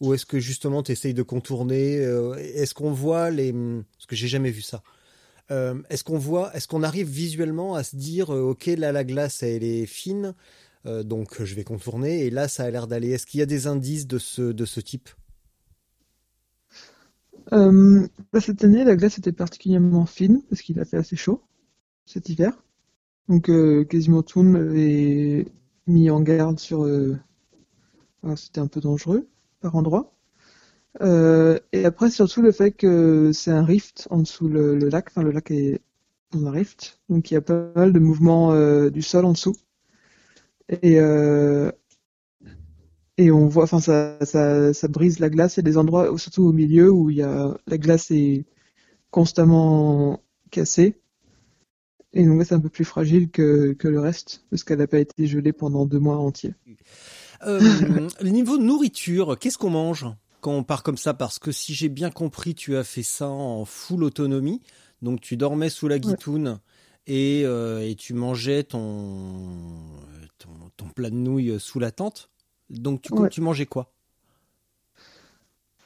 Ou est-ce que justement tu essayes de contourner euh, Est-ce qu'on voit les... Parce que j'ai jamais vu ça. Euh, est-ce qu'on voit, est-ce qu'on arrive visuellement à se dire, euh, ok, là la glace elle est fine, donc je vais contourner, et là ça a l'air d'aller. Est-ce qu'il y a des indices de ce, de ce type? Bah, cette année, la glace était particulièrement fine parce qu'il a fait assez chaud cet hiver. Donc quasiment tout le monde m'avait mis en garde sur... voilà, c'était un peu dangereux par endroits. Euh, et après, surtout le fait que c'est un rift en dessous le, lac. Enfin, le lac est dans un rift. Donc il y a pas mal de mouvements euh, du sol en dessous. Et, euh, et on voit, enfin, ça, ça, ça brise la glace. A des endroits, surtout au milieu, où y a, la glace est constamment cassée. Et donc c'est un peu plus fragile que, que le reste, parce qu'elle n'a pas été gelée pendant deux mois entiers. Euh, le niveau nourriture, qu'est-ce qu'on mange quand on part comme ça? Parce que si j'ai bien compris, tu as fait ça en full autonomie. Donc tu dormais sous la guitoune et, euh, et tu mangeais ton, ton, ton plat de nouilles sous la tente. Donc tu, Ouais. tu mangeais quoi?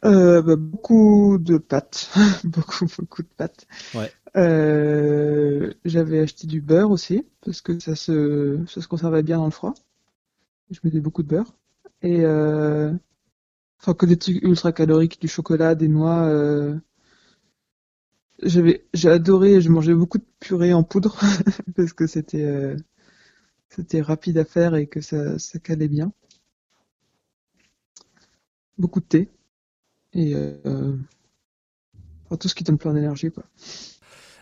Euh, bah, beaucoup de pâtes, beaucoup beaucoup de pâtes. Ouais. Euh, j'avais acheté du beurre aussi parce que ça se ça se conservait bien dans le froid. Je mettais beaucoup de beurre et euh, enfin que des trucs ultra caloriques, du chocolat, des noix. euh, J'avais j'ai adoré, je mangeais beaucoup de purée en poudre parce que c'était euh, c'était rapide à faire et que ça ça calait bien. Beaucoup de thé et euh, enfin, tout ce qui donne plein d'énergie quoi.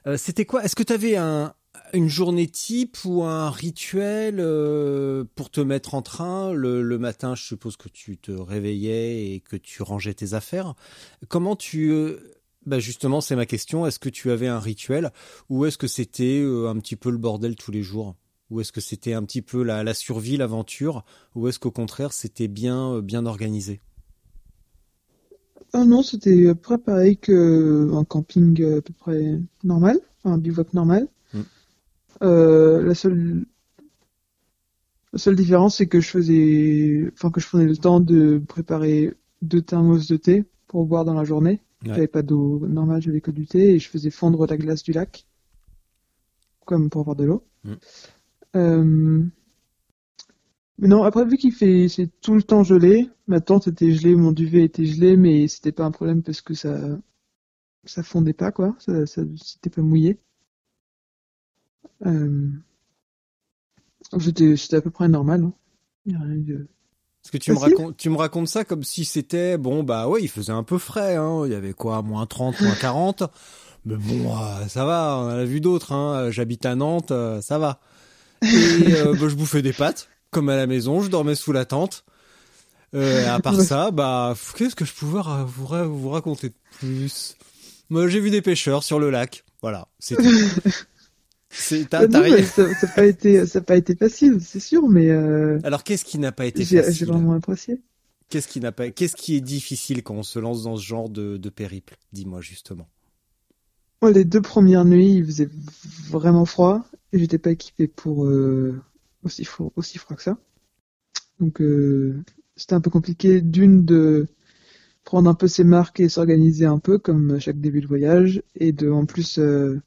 Euh, C'était quoi? Est-ce que tu avais un, une journée type ou un rituel euh, pour te mettre en train le, matin Je suppose que tu te réveillais et que tu rangeais tes affaires. Comment tu... euh, bah justement, c'est ma question. Est-ce que tu avais un rituel ou est-ce que c'était euh, un petit peu le bordel tous les jours? Ou est-ce que c'était un petit peu la, survie, l'aventure? Ou est-ce qu'au contraire, c'était bien, bien organisé? Ah non, c'était à peu près pareil qu'un camping à peu près normal, un bivouac normal. Euh, la seule, la seule différence, c'est que je faisais, enfin, que je prenais le temps de préparer deux thermos de thé pour boire dans la journée. Ouais. J'avais pas d'eau normale, j'avais que du thé et je faisais fondre la glace du lac, comme pour avoir de l'eau. Mm. Euh, mais non, après, vu qu'il fait, c'est tout le temps gelé, ma tente était gelée, mon duvet était gelé, mais c'était pas un problème parce que ça, ça fondait pas, quoi. Ça, ça, c'était pas mouillé. Euh, c'était, c'était à peu près normal, hein. Il y a rien de- Parce que tu me, racontes, tu me racontes ça comme si c'était, bon, bah ouais, il faisait un peu frais, hein. Il y avait quoi, moins 30, moins 40. Mais bon, euh, ça va, on en a vu d'autres, hein. J'habite à Nantes, euh, ça va. Et euh, bah, je bouffais des pâtes, comme à la maison, je dormais sous la tente. Euh, à part Ouais. ça, bah, qu'est-ce que je pouvais vous, vous raconter de plus? Moi, j'ai vu des pêcheurs sur le lac. Voilà, tout. C'est, mais ça n'a pas été, ça pas été facile, c'est sûr, mais euh, Alors, qu'est-ce qui n'a pas été j'ai, j'ai facile vraiment apprécié. Qu'est-ce qui n'a pas, qu'est-ce qui est difficile quand on se lance dans ce genre de, de périple Dis-moi justement? Les deux premières nuits, il faisait vraiment froid j'étais pas équipé pour euh, aussi froid, aussi froid que ça. Donc, euh, c'était un peu compliqué d'une de prendre un peu ses marques et s'organiser un peu comme chaque début de voyage et de en plus euh,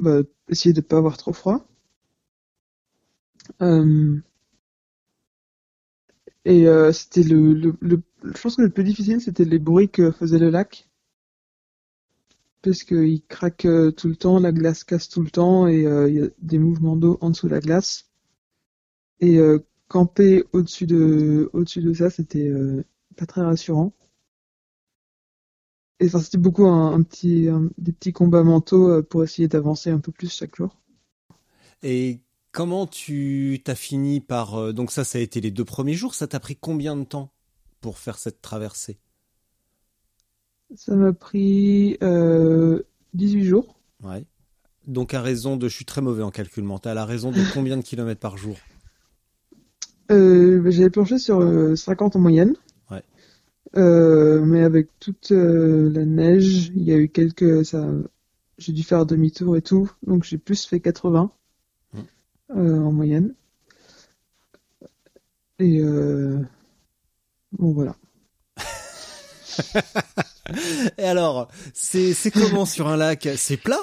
bah, essayer de pas avoir trop froid. Euh, et euh, c'était le, le, le, je pense que le plus difficile, c'était les bruits que faisait le lac parce qu'il craque euh, tout le temps, la glace casse tout le temps et euh, il y a des mouvements d'eau en dessous de la glace. Et euh, camper au-dessus de, au-dessus de ça, c'était pas très rassurant. Et enfin, c'était beaucoup un, un petit, un- des petits combats mentaux euh, pour essayer d'avancer un peu plus chaque jour. Et comment tu t'as fini par euh, donc ça ça a été les deux premiers jours. Ça t'a pris combien de temps pour faire cette traversée? Ça m'a pris euh, 18 jours. Ouais. Donc à raison de, je suis très mauvais en calcul mental. À raison de combien de kilomètres par jour? Euh, J'avais planché sur euh, 50 en moyenne. Euh, mais avec toute euh, la neige, il y a eu quelques. Ça, j'ai dû faire demi-tour et tout, donc j'ai plus fait 80 Mm. euh, en moyenne. Et euh, bon voilà. Et alors, c'est c'est comment sur un lac? C'est plat?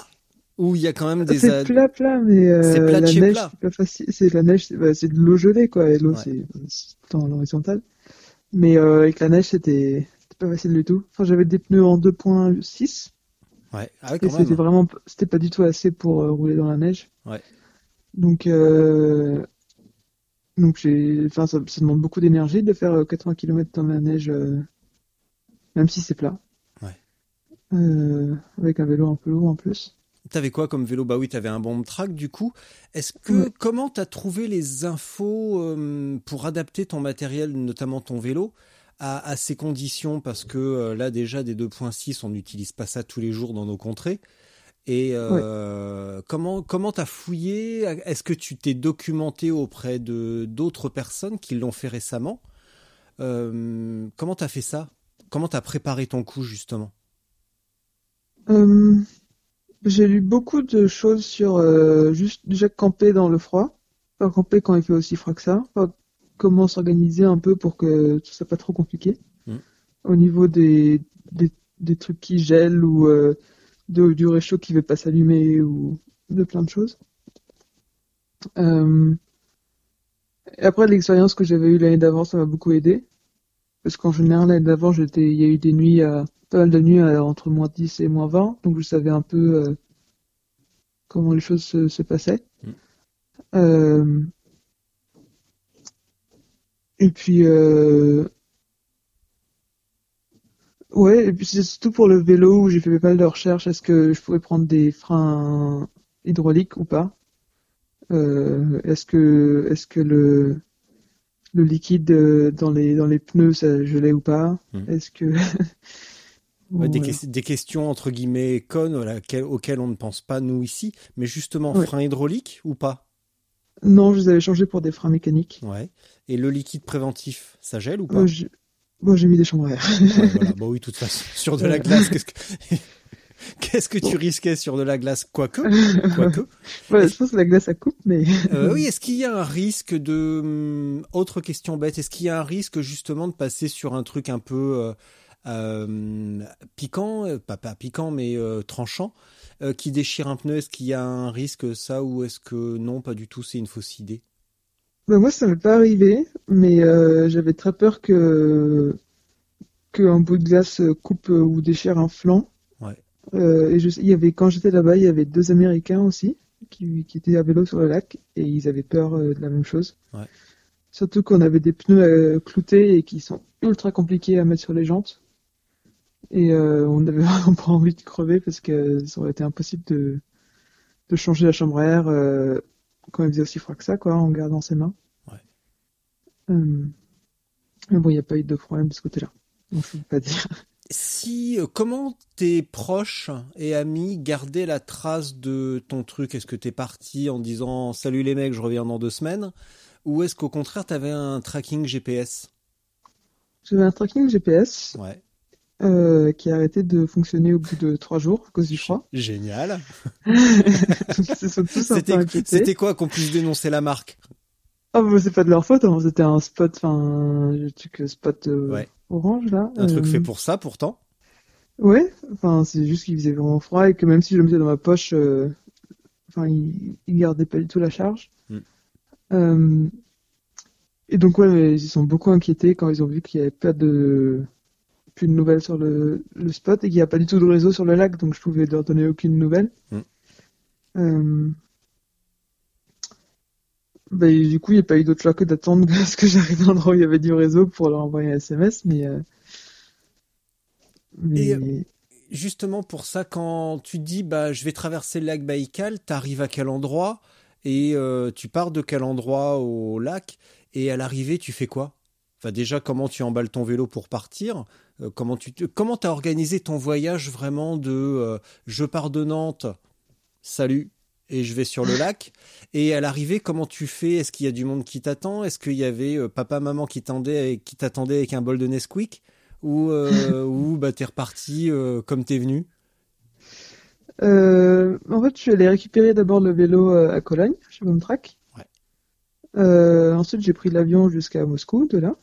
Ou il y a quand même des C'est ad- plat plat, mais euh, C'est plat de la neige plat. c'est pas facile. C'est la neige, c'est bah, c'est de l'eau gelée quoi, et l'eau Ouais. c'est c'est dans l'horizontale. Mais euh, avec la neige c'était pas facile du tout. Enfin j'avais des pneus en 2.6 Ouais, ah ouais, et c'était vraiment c'était pas du tout assez pour euh, rouler dans la neige. Ouais. Donc euh, donc j'ai enfin ça, ça demande beaucoup d'énergie de faire euh, 80 km dans la neige même si c'est plat. Ouais. Avec un vélo un peu lourd en plus. T'avais quoi comme vélo? Bah oui, t'avais un bomb track du coup. Est-ce que Ouais. comment t'as trouvé les infos euh, pour adapter ton matériel, notamment ton vélo, à, à ces conditions? Parce que euh, là déjà des 2.6, on n'utilise pas ça tous les jours dans nos contrées. Et euh, comment comment t'as fouillé? Est-ce que tu t'es documenté auprès de d'autres personnes qui l'ont fait récemment? Comment t'as fait ça? Comment t'as préparé ton coup justement? Euh, j'ai lu beaucoup de choses sur euh, juste déjà camper dans le froid, pas camper quand il fait aussi froid que ça, pas comment s'organiser un peu pour que tout soit pas trop compliqué. Mm. Au niveau des, des, des trucs qui gèlent ou euh, de- du réchaud qui veut pas s'allumer ou de plein de choses. Euh, et après l'expérience que j'avais eue l'année d'avant, ça m'a beaucoup aidé. Parce qu'en général, l'année d'avant, j'étais, il y a eu des nuits à, pas mal de nuits à- entre moins 10 et moins 20, donc je savais un peu euh, comment les choses se, se passaient. Mm. Euh, et puis, euh, ouais, et puis c'est surtout pour le vélo où j'ai fait pas mal de recherches. Est-ce que je pourrais prendre des freins hydrauliques ou pas? Euh, est-ce que, est-ce que le, le liquide euh, dans les, dans les pneus, ça gelait ou pas? Mm. Est-ce que, Des, questions entre guillemets connes auxquelles on ne pense pas nous ici, mais justement Ouais. frein hydraulique ou pas? Non, je les avais changés pour des freins mécaniques. Ouais. Et le liquide préventif, ça gèle ou pas? Euh, j'ai- Bon, j'ai mis des chambres à air. Ouais, voilà. Bon oui, de toute façon, sur de la glace, qu'est-ce que qu'est-ce que tu risquais sur de la glace? Quoique, quoique. Ouais, je pense que la glace, ça coupe, mais Euh, oui, est-ce qu'il y a un risque de hum, autre question bête? Est-ce qu'il y a un risque justement de passer sur un truc un peu euh, piquant, euh, pas, pas piquant mais euh, tranchant, euh, qui déchire un pneu Est-ce qu'il y a un risque ça ou est-ce que non, pas du tout C'est une fausse idée? bah, moi, ça m'est pas arrivé, mais euh, j'avais très peur que qu'un bout de glace coupe euh, ou déchire un flanc. Ouais. Euh, et je, il y avait, quand j'étais là-bas, il y avait deux Américains aussi qui, qui étaient à vélo sur le lac et ils avaient peur euh, de la même chose. Ouais. Surtout qu'on avait des pneus euh, cloutés et qui sont ultra compliqués à mettre sur les jantes. Et euh, on avait vraiment pas envie de crever parce que ça aurait été impossible de, de changer la chambre à air euh, quand il faisait aussi froid que ça, quoi, en gardant ses mains. Ouais. Euh, mais bon, il n'y a pas eu de problème de ce côté-là. Donc, je peux pas dire. Si, comment tes proches et amis gardaient la trace de ton truc? Est-ce que t'es parti en disant salut les mecs, je reviens dans deux semaines Ou est-ce qu'au contraire t'avais un tracking GPS J'avais un tracking GPS Ouais, euh, qui a arrêté de fonctionner au bout de trois jours à cause du froid. génial. C'était quoi qu'on puisse dénoncer la marque? Ah, bah, c'est pas de leur faute, hein. C'était un spot, enfin, le truc euh, spot euh, Ouais. orange, là. Un truc Euh, fait pour ça pourtant Ouais, enfin, c'est juste qu'il faisait vraiment froid et que même si je le mettais dans ma poche, euh, enfin, il, il gardait pas du tout la charge. Mm. Euh, et donc, ouais, mais ils sont beaucoup inquiétés quand ils ont vu qu'il y avait pas de, plus de nouvelles sur le, le spot et qu'il n'y a pas du tout de réseau sur le lac, donc je pouvais leur donner aucune nouvelle. Mm. Euh, bah, du coup, il n'y a pas eu d'autre choix que d'attendre à ce que j'arrive à l'endroit où il y avait du réseau pour leur envoyer un SMS, mais, euh, mais... Et- Justement pour ça, quand tu dis bah je vais traverser le lac Baïkal, t'arrives à quel endroit et euh, tu pars de quel endroit au lac et à l'arrivée tu fais quoi? Enfin déjà comment tu emballes ton vélo pour partir? Euh, Comment tu comment t'as organisé ton voyage vraiment de euh, je pars de Nantes, salut et je vais sur le lac et à l'arrivée comment tu fais? Est-ce qu'il y a du monde qui t'attend? Est-ce qu'il y avait euh, papa maman qui t'attendait qui t'attendait avec un bol de Nesquik? Ou ou bah t'es reparti comme t'es venu? En fait, je suis allé récupérer d'abord le vélo à Cologne, chez. Ouais. Euh, ensuite, j'ai pris l'avion jusqu'à Moscou, de là.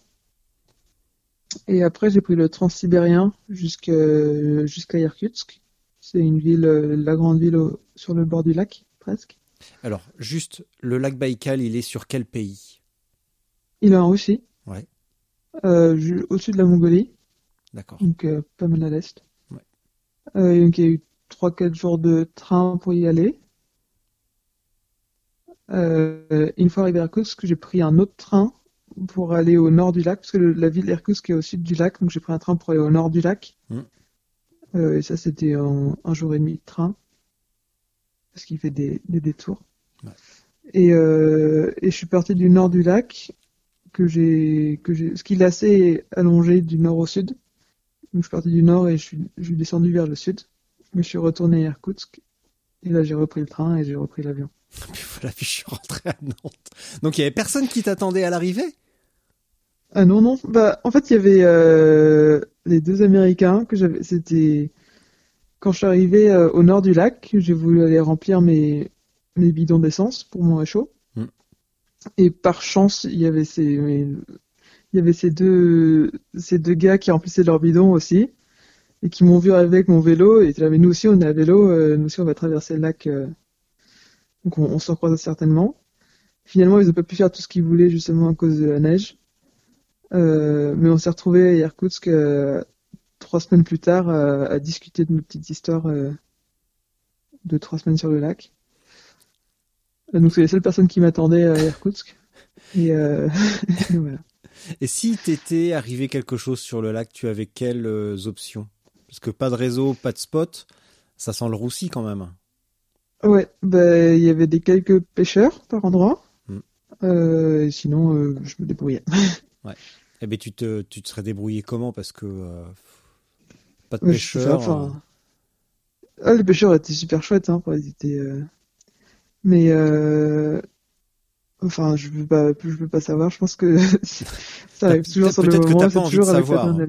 Et après, j'ai pris le transsibérien jusqu'à jusqu'à Irkutsk. C'est une ville, euh, la grande ville au- sur le bord du lac, presque. Alors, juste, le lac Baïkal, il est sur quel pays? Il est en Russie, Ouais, euh, ju- au-dessus de la Mongolie, d'accord. donc euh, pas mal à l'est. Ouais. Euh, donc, il y a eu 3-4 jours de train pour y aller. Une fois arrivé à Irkoutsk, j'ai pris un autre train pour aller au nord du lac, parce que le- la ville d'Irkoutsk est au sud du lac, donc j'ai pris un train pour aller au nord du lac. Mm. Euh, et ça, c'était en un jour et demi de train, parce qu'il fait des, des détours. Ouais. Et, euh, et je suis parti du nord du lac, que j'ai, que j'ai, ce qu'il est assez allongé du nord au sud. Donc je suis parti du nord et je suis, je suis descendu vers le sud. Je me suis retourné à Irkoutsk. Et là, j'ai repris le train et j'ai repris l'avion. Puis voilà, puis je suis rentré à Nantes. Donc, il y avait personne qui t'attendait à l'arrivée? Ah non, non. Bah, en fait, il y avait euh, les deux Américains que j'avais. C'était quand je suis arrivé euh, au nord du lac, j'ai voulu aller remplir mes, mes bidons d'essence pour mon réchaud. Mm. Et par chance, il y avait ces, mes- il y avait ces deux, ces deux gars qui remplissaient leurs bidons aussi et qui m'ont vu arriver avec mon vélo et là, mais nous aussi on est à vélo, euh, nous aussi on va traverser le lac. euh. Donc on, on s'en croise certainement. Finalement, ils n'ont pas pu faire tout ce qu'ils voulaient justement à cause de la neige. Euh, mais on s'est retrouvés à Irkoutsk euh, trois semaines plus tard euh, à discuter de nos petites histoires de trois semaines sur le lac. Donc c'est les seules personnes qui m'attendaient à Irkoutsk. Et, euh, et voilà. Et si t'étais arrivé quelque chose sur le lac, tu avais quelles options? Parce que pas de réseau, pas de spot, ça sent le roussi quand même. Ouais, bah, il y avait des quelques pêcheurs par endroit. Mm. Euh, sinon, euh, je me débrouillais. Eh ben, tu te, tu te serais débrouillé comment? Parce que euh, pas de Ouais, je sais pêcheurs. enfin, Ah, les pêcheurs étaient super chouettes, hein, quoi, ils étaient, euh, Mais, euh... enfin, je peux pas, je peux pas savoir. Je pense que ça arrive toujours sur le peut-être que moment, t'as pas envie de savoir, hein.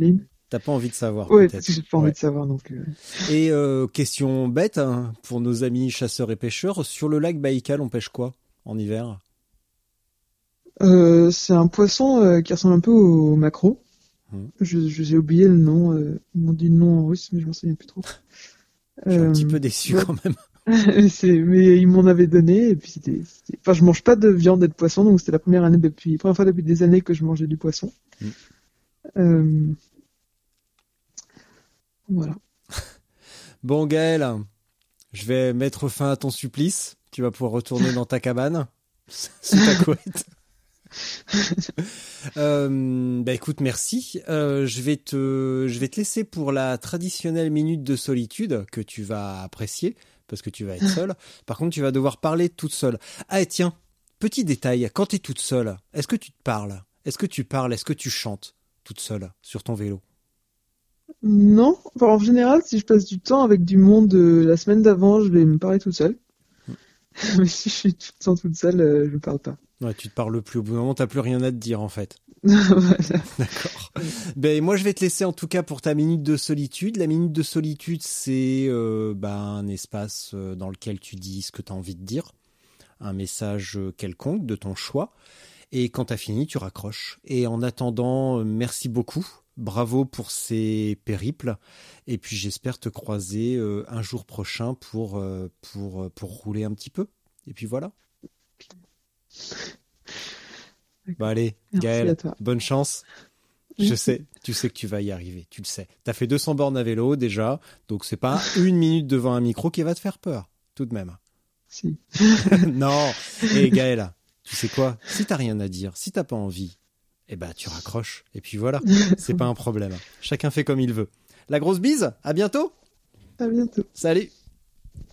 pas envie de savoir. Peut-être. parce que j'ai pas envie Ouais. de savoir, donc. euh, Et euh, question bête hein, pour nos amis chasseurs et pêcheurs, sur le lac Baïkal, on pêche quoi en hiver? Euh, c'est un poisson euh, qui ressemble un peu au maquereau. Mhm. Je, je- j'ai oublié le nom. euh, ils m'ont dit le nom en russe, mais je m'en souviens plus trop. Je suis un petit peu déçu ouais. quand même. c'est, mais ils m'en avaient donné et puis c'était, c'était- enfin, je mange pas de viande et de poisson, donc c'était la première année depuis, première fois depuis des années que je mangeais du poisson. Mm. Voilà. Bon Gaël, je vais mettre fin à ton supplice. Tu vas pouvoir retourner dans ta cabane sous ta couette. Euh, bah écoute, merci. Euh, je vais te, je vais te laisser pour la traditionnelle minute de solitude que tu vas apprécier parce que tu vas être seule. Par contre, tu vas devoir parler toute seule. Ah et tiens, petit détail, quand tu es toute seule, est-ce que tu te parles? Est-ce que tu parles? Est-ce que tu chantes toute seule sur ton vélo? Non, enfin, en général, si je passe du temps avec du monde euh, la semaine d'avant, je vais me parler toute seule. Mais si je suis tout le temps toute seule, euh, je ne parle pas. Ouais, tu te parles plus. Au bout d'un moment, t'as plus rien à te dire en fait. Voilà. D'accord. Ben moi je vais te laisser en tout cas pour ta minute de solitude. La minute de solitude c'est euh, ben, un espace euh, dans lequel tu dis ce que tu as envie de dire, un message euh, quelconque de ton choix. Et quand tu as fini, tu raccroches. Et en attendant, merci beaucoup. Bravo pour ces périples. Et puis j'espère te croiser euh, un jour prochain pour, euh, pour, euh, pour rouler un petit peu. Et puis voilà. Bon allez, Gaël, bonne chance. Je sais, tu sais que tu vas y arriver, tu le sais. T'as fait 200 bornes à vélo déjà, donc c'est pas une minute devant un micro qui va te faire peur, tout de même. Si. non, et Gaël, tu sais quoi? Si t'as rien à dire, si t'as pas envie, eh ben tu raccroches, et puis voilà, c'est pas un problème. Chacun fait comme il veut. La grosse bise, à bientôt À bientôt. Salut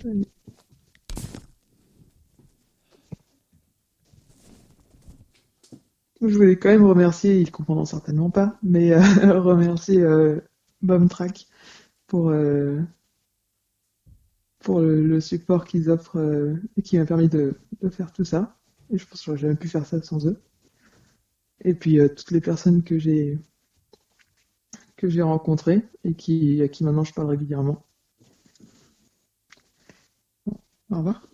Salut. Je voulais quand même remercier, ils comprendront certainement pas, mais euh, remercier euh, Bombtrack pour, euh, pour le, le support qu'ils offrent euh, et qui m'a permis de, de faire tout ça. Et je pense que j'aurais jamais pu faire ça sans eux. Et puis euh, toutes les personnes que j'ai que j'ai rencontrées et qui, à qui maintenant je parle régulièrement. Au revoir.